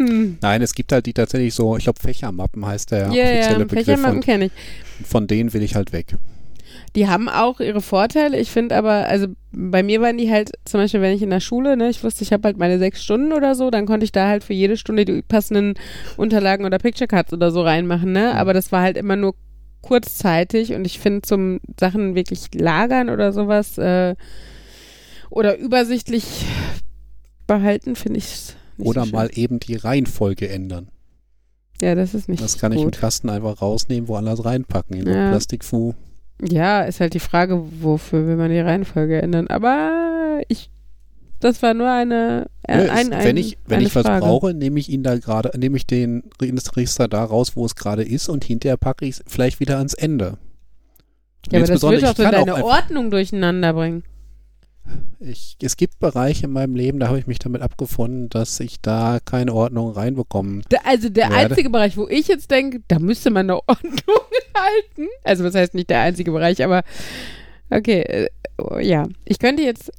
hm. Nein, es gibt halt die tatsächlich so, ich glaube Fächermappen heißt der Ja, ja, offizielle Begriff Fächermappen kenne ich. von denen will ich halt weg. Die haben auch ihre Vorteile. Ich finde aber, also bei mir waren die halt, zum Beispiel, wenn ich in der Schule, ne, ich wusste, ich habe halt meine sechs Stunden oder so, dann konnte ich da halt für jede Stunde die passenden Unterlagen oder Picture Cards oder so reinmachen, ne? Aber das war halt immer nur kurzzeitig und ich finde zum Sachen wirklich lagern oder sowas äh, oder übersichtlich behalten, finde ich nicht Oder so mal eben die Reihenfolge ändern. Ja, das ist nicht Das kann ich im. Kasten einfach rausnehmen, woanders reinpacken. In so Ja. Plastikfu. Ja, ist halt die Frage, wofür will man die Reihenfolge ändern. Aber ich, das war nur eine, äh, ein, ist- ein, wenn ich, wenn ich was Frage. brauche, nehme ich ihn da gerade, nehme ich den Register da raus, wo es gerade ist und hinterher packe ich es vielleicht wieder ans Ende. Ja, aber das doch ich so deine auch einfach- Ordnung durcheinander bringen. Ich, es gibt Bereiche in meinem Leben, da habe ich mich damit abgefunden, dass ich da keine Ordnung reinbekomme. Da, also der Werde. einzige Bereich, wo ich jetzt denke, da müsste man eine [laughs] Ordnung halten. Also was heißt nicht der einzige Bereich, aber okay, äh, oh, ja. Ich könnte jetzt,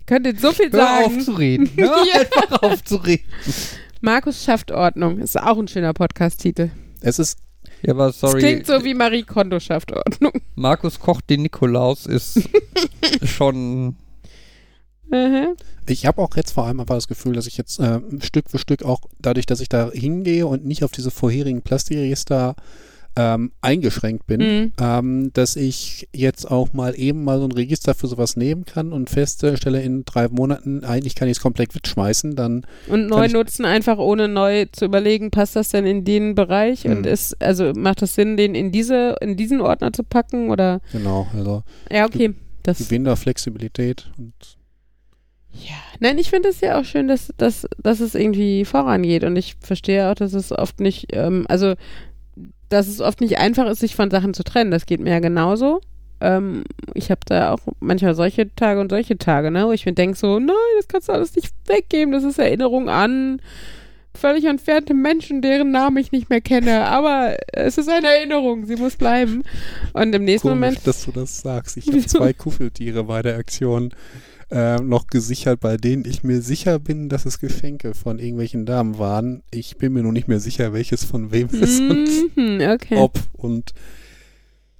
ich könnte jetzt so viel Hör sagen. auf zu reden. [laughs] Hör Ja. einfach auf zu reden. Markus schafft Ordnung. Ist auch ein schöner Podcast-Titel. Es ist, Ja, aber Das sorry. klingt so wie Marie Kondo schafft Ordnung. Markus kocht den Nikolaus ist [laughs] schon. Mhm. ich habe auch jetzt vor allem einfach das Gefühl, dass ich jetzt äh, Stück für Stück auch dadurch, dass ich da hingehe und nicht auf diese vorherigen Plastikregister ähm, eingeschränkt bin, Mhm. ähm, dass ich jetzt auch mal eben mal so ein Register für sowas nehmen kann und feststelle in drei Monaten, eigentlich kann ich es komplett wegschmeißen, dann Und neu nutzen, einfach ohne neu zu überlegen, passt das denn in den Bereich und Mhm. ist, also macht das Sinn, den in diese, in diesen Ordner zu packen oder genau, also ja, okay. Das, Gewinn der Flexibilität und ja. Nein, ich finde es ja auch schön, dass, dass, dass es irgendwie vorangeht und ich verstehe auch, dass es oft nicht, ähm, also dass es oft nicht einfach ist, sich von Sachen zu trennen. Das geht mir ja genauso. Ähm, ich habe da auch manchmal solche Tage und solche Tage, ne, wo ich mir denke so, nein, das kannst du alles nicht weggeben, das ist Erinnerung an völlig entfernte Menschen, deren Namen ich nicht mehr kenne, aber es ist eine Erinnerung, sie muss bleiben. Und im nächsten komisch, Moment, dass du das sagst. Ich habe zwei Kuffeltiere bei der Aktion äh, noch gesichert, bei denen ich mir sicher bin, dass es Geschenke von irgendwelchen Damen waren. Ich bin mir nur nicht mehr sicher, welches von wem ist und Mhm, okay. ob und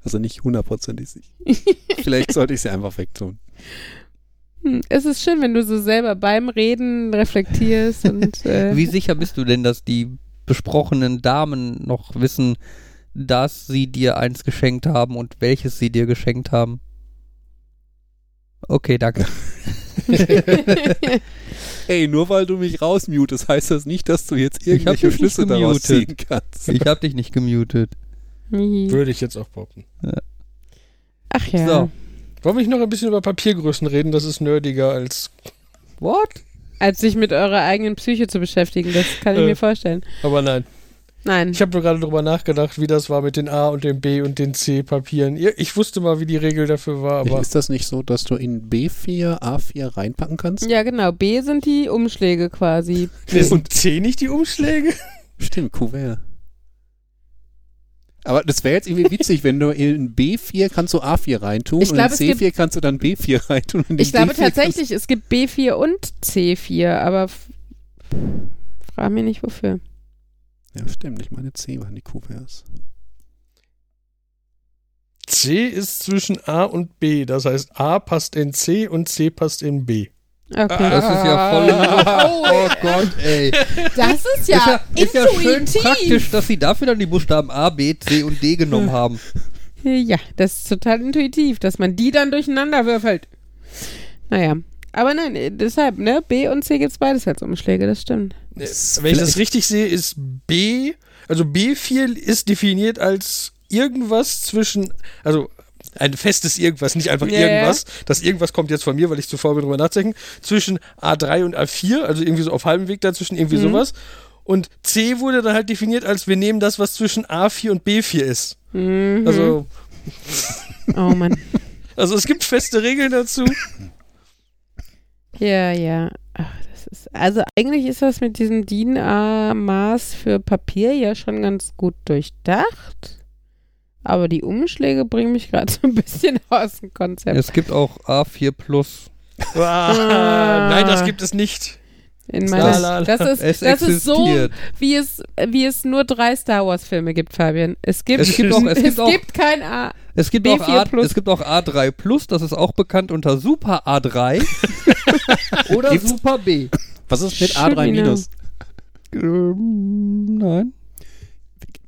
also nicht hundertprozentig sicher. [laughs] Vielleicht sollte ich sie einfach wegtun. Hm, Es ist schön, wenn du so selber beim Reden reflektierst [laughs] und äh, Wie sicher bist du denn, dass die besprochenen Damen noch wissen, dass sie dir eins geschenkt haben und welches sie dir geschenkt haben? Okay, danke. [laughs] Ey, nur weil du mich rausmutest, heißt das nicht, dass du jetzt irgendwelche Schlüsse daraus ziehen kannst. Ich hab dich nicht gemutet. Würde ich jetzt auch behaupten. Ach ja. So. Wollen wir nicht noch ein bisschen über Papiergrößen reden? Das ist nerdiger als. What? Als sich mit eurer eigenen Psyche zu beschäftigen, das kann ich Äh. mir vorstellen. Aber nein. Nein. Ich habe nur gerade drüber nachgedacht, wie das war mit den A und den B und den C-Papieren. Ja, Ich wusste mal, wie die Regel dafür war, aber. ist das nicht so, dass du in B4, A4 reinpacken kannst? Ja, genau. B sind die Umschläge quasi. [laughs] Nee, sind C nicht die Umschläge? Stimmt, Kuvert. Aber das wäre jetzt irgendwie witzig, wenn du in B4 kannst du A4 reintun Ich glaub, und in gibt- C4 kannst du dann B4 [laughs] reintun. Und in Ich glaube D4 kannst- tatsächlich, es gibt B4 und C4, aber frag mich nicht wofür. Ja, stimmt. Ich meine, C waren die Kuverts. C ist zwischen A und B. Das heißt, A passt in C und C passt in B. Okay. Das ist ja voll. [laughs] Oh Gott, ey. Das ist ja, ist ja schön intuitiv. praktisch, dass sie dafür dann die Buchstaben A, B, C und D genommen haben. Ja, das ist total intuitiv, dass man die dann durcheinander würfelt. Naja. Aber nein, äh, deshalb, ne? B und C gibt's beides als Umschläge, das stimmt. Wenn Das- ich das richtig sehe, ist B, also B4 ist definiert als irgendwas zwischen, also ein festes Irgendwas, nicht einfach ja. irgendwas. Das Irgendwas kommt jetzt von mir, weil ich zuvor bin drüber nachdenken. Zwischen A3 und A4, also irgendwie so auf halbem Weg dazwischen, irgendwie Mhm. sowas. Und C wurde dann halt definiert als wir nehmen das, was zwischen A4 und B4 ist. Mhm. Also, oh Mann. [laughs] also es gibt feste Regeln dazu. Ja, ja. Ach, das ist, also eigentlich ist das mit diesem DIN-A-Maß für Papier ja schon ganz gut durchdacht. Aber die Umschläge bringen mich gerade so ein bisschen [laughs] aus dem Konzept. Es gibt auch A4 Plus. Ah, nein, das gibt es nicht. In meiner, la, la. das ist, Es das ist so, wie es, wie es nur drei Star Wars Filme gibt, Fabian. Es gibt, Es gibt auch- es [laughs] gibt auch- kein A. Es gibt, B4 auch A, Plus. es gibt auch A3 Plus, das ist auch bekannt unter Super A3 [laughs] oder Gibt's? Super B. Was ist mit Schön, A3 minus? Ähm, nein.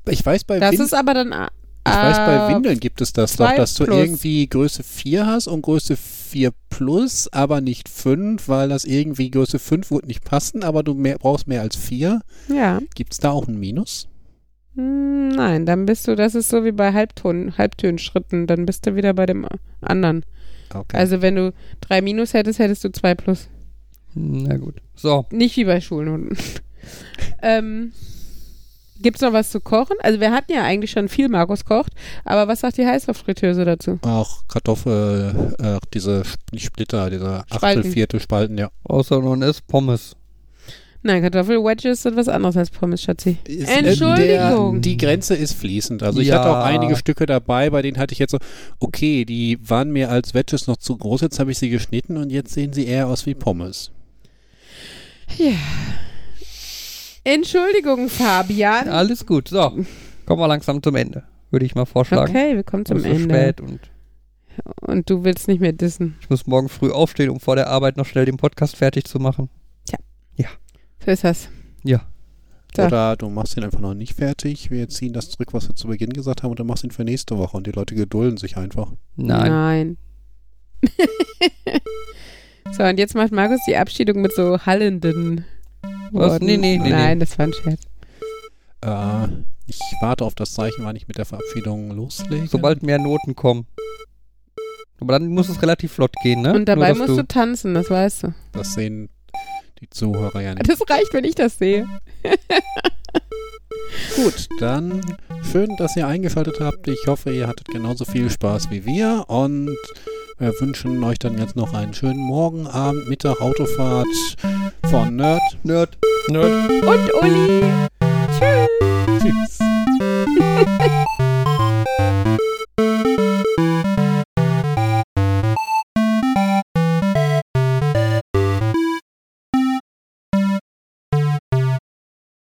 Ich weiß bei Das Win ist aber dann A. ich weiß bei Windeln gibt es das doch, dass du plus. irgendwie Größe 4 hast und Größe 4 plus, aber nicht 5, weil das irgendwie Größe 5 wird nicht passen, aber du mehr, brauchst mehr als 4. Ja. Gibt es da auch ein Minus? Hm, Nein, dann bist du, das ist so wie bei Halbton, Halbtönschritten, dann bist du wieder bei dem anderen. Okay. Also wenn du drei Minus hättest, hättest du zwei Plus. Na gut. So, Nicht wie bei Schulnoten. [laughs] ähm, Gibt's noch was zu kochen? Also wir hatten ja eigentlich schon viel Markus kocht, aber was sagt die Heißluftfritteuse dazu? auch Kartoffel, äh, diese Splitter, diese Achtel, Spalten. Viertel Spalten, ja. außer nun ist Pommes. Nein, Kartoffelwedges sind was anderes als Pommes, Schatzi. Ist- Entschuldigung. Der, die Grenze ist fließend. Also ich Ja. hatte auch einige Stücke dabei, bei denen hatte ich jetzt so, okay, die waren mir als Wedges noch zu groß, jetzt habe ich sie geschnitten und jetzt sehen sie eher aus wie Pommes. Ja. Entschuldigung, Fabian. Alles gut. So, kommen wir langsam zum Ende. Würde ich mal vorschlagen. Okay, wir kommen zum Es ist Ende. spät und Und du willst nicht mehr dissen. ich muss morgen früh aufstehen, um vor der Arbeit noch schnell den Podcast fertig zu machen. So ist das. Ja. So. Oder du machst ihn einfach noch nicht fertig. Wir ziehen das zurück, was wir zu Beginn gesagt haben, und dann machst du ihn für nächste Woche und die Leute gedulden sich einfach. Nein. Nein. [laughs] so, und jetzt macht Markus die Abschiedung mit so hallenden Was? Worten. Nee, nee, nee, Nein, das war ein Scherz. Äh, ich warte auf das Zeichen, wann ich mit der Verabschiedung loslege. Sobald mehr Noten kommen. Aber dann muss es relativ flott gehen, ne? Und dabei Nur, musst du tanzen, das weißt du. Das sehen die Zuhörer ja nicht. Das reicht, wenn ich das sehe. [laughs] Gut, dann schön, dass ihr eingeschaltet habt. Ich hoffe, ihr hattet genauso viel Spaß wie wir und wir wünschen euch dann jetzt noch einen schönen Morgen, Abend, Mittag, Autofahrt von Nerd, Nerd, Nerd und Uli. Tschüss. Tschüss. [laughs]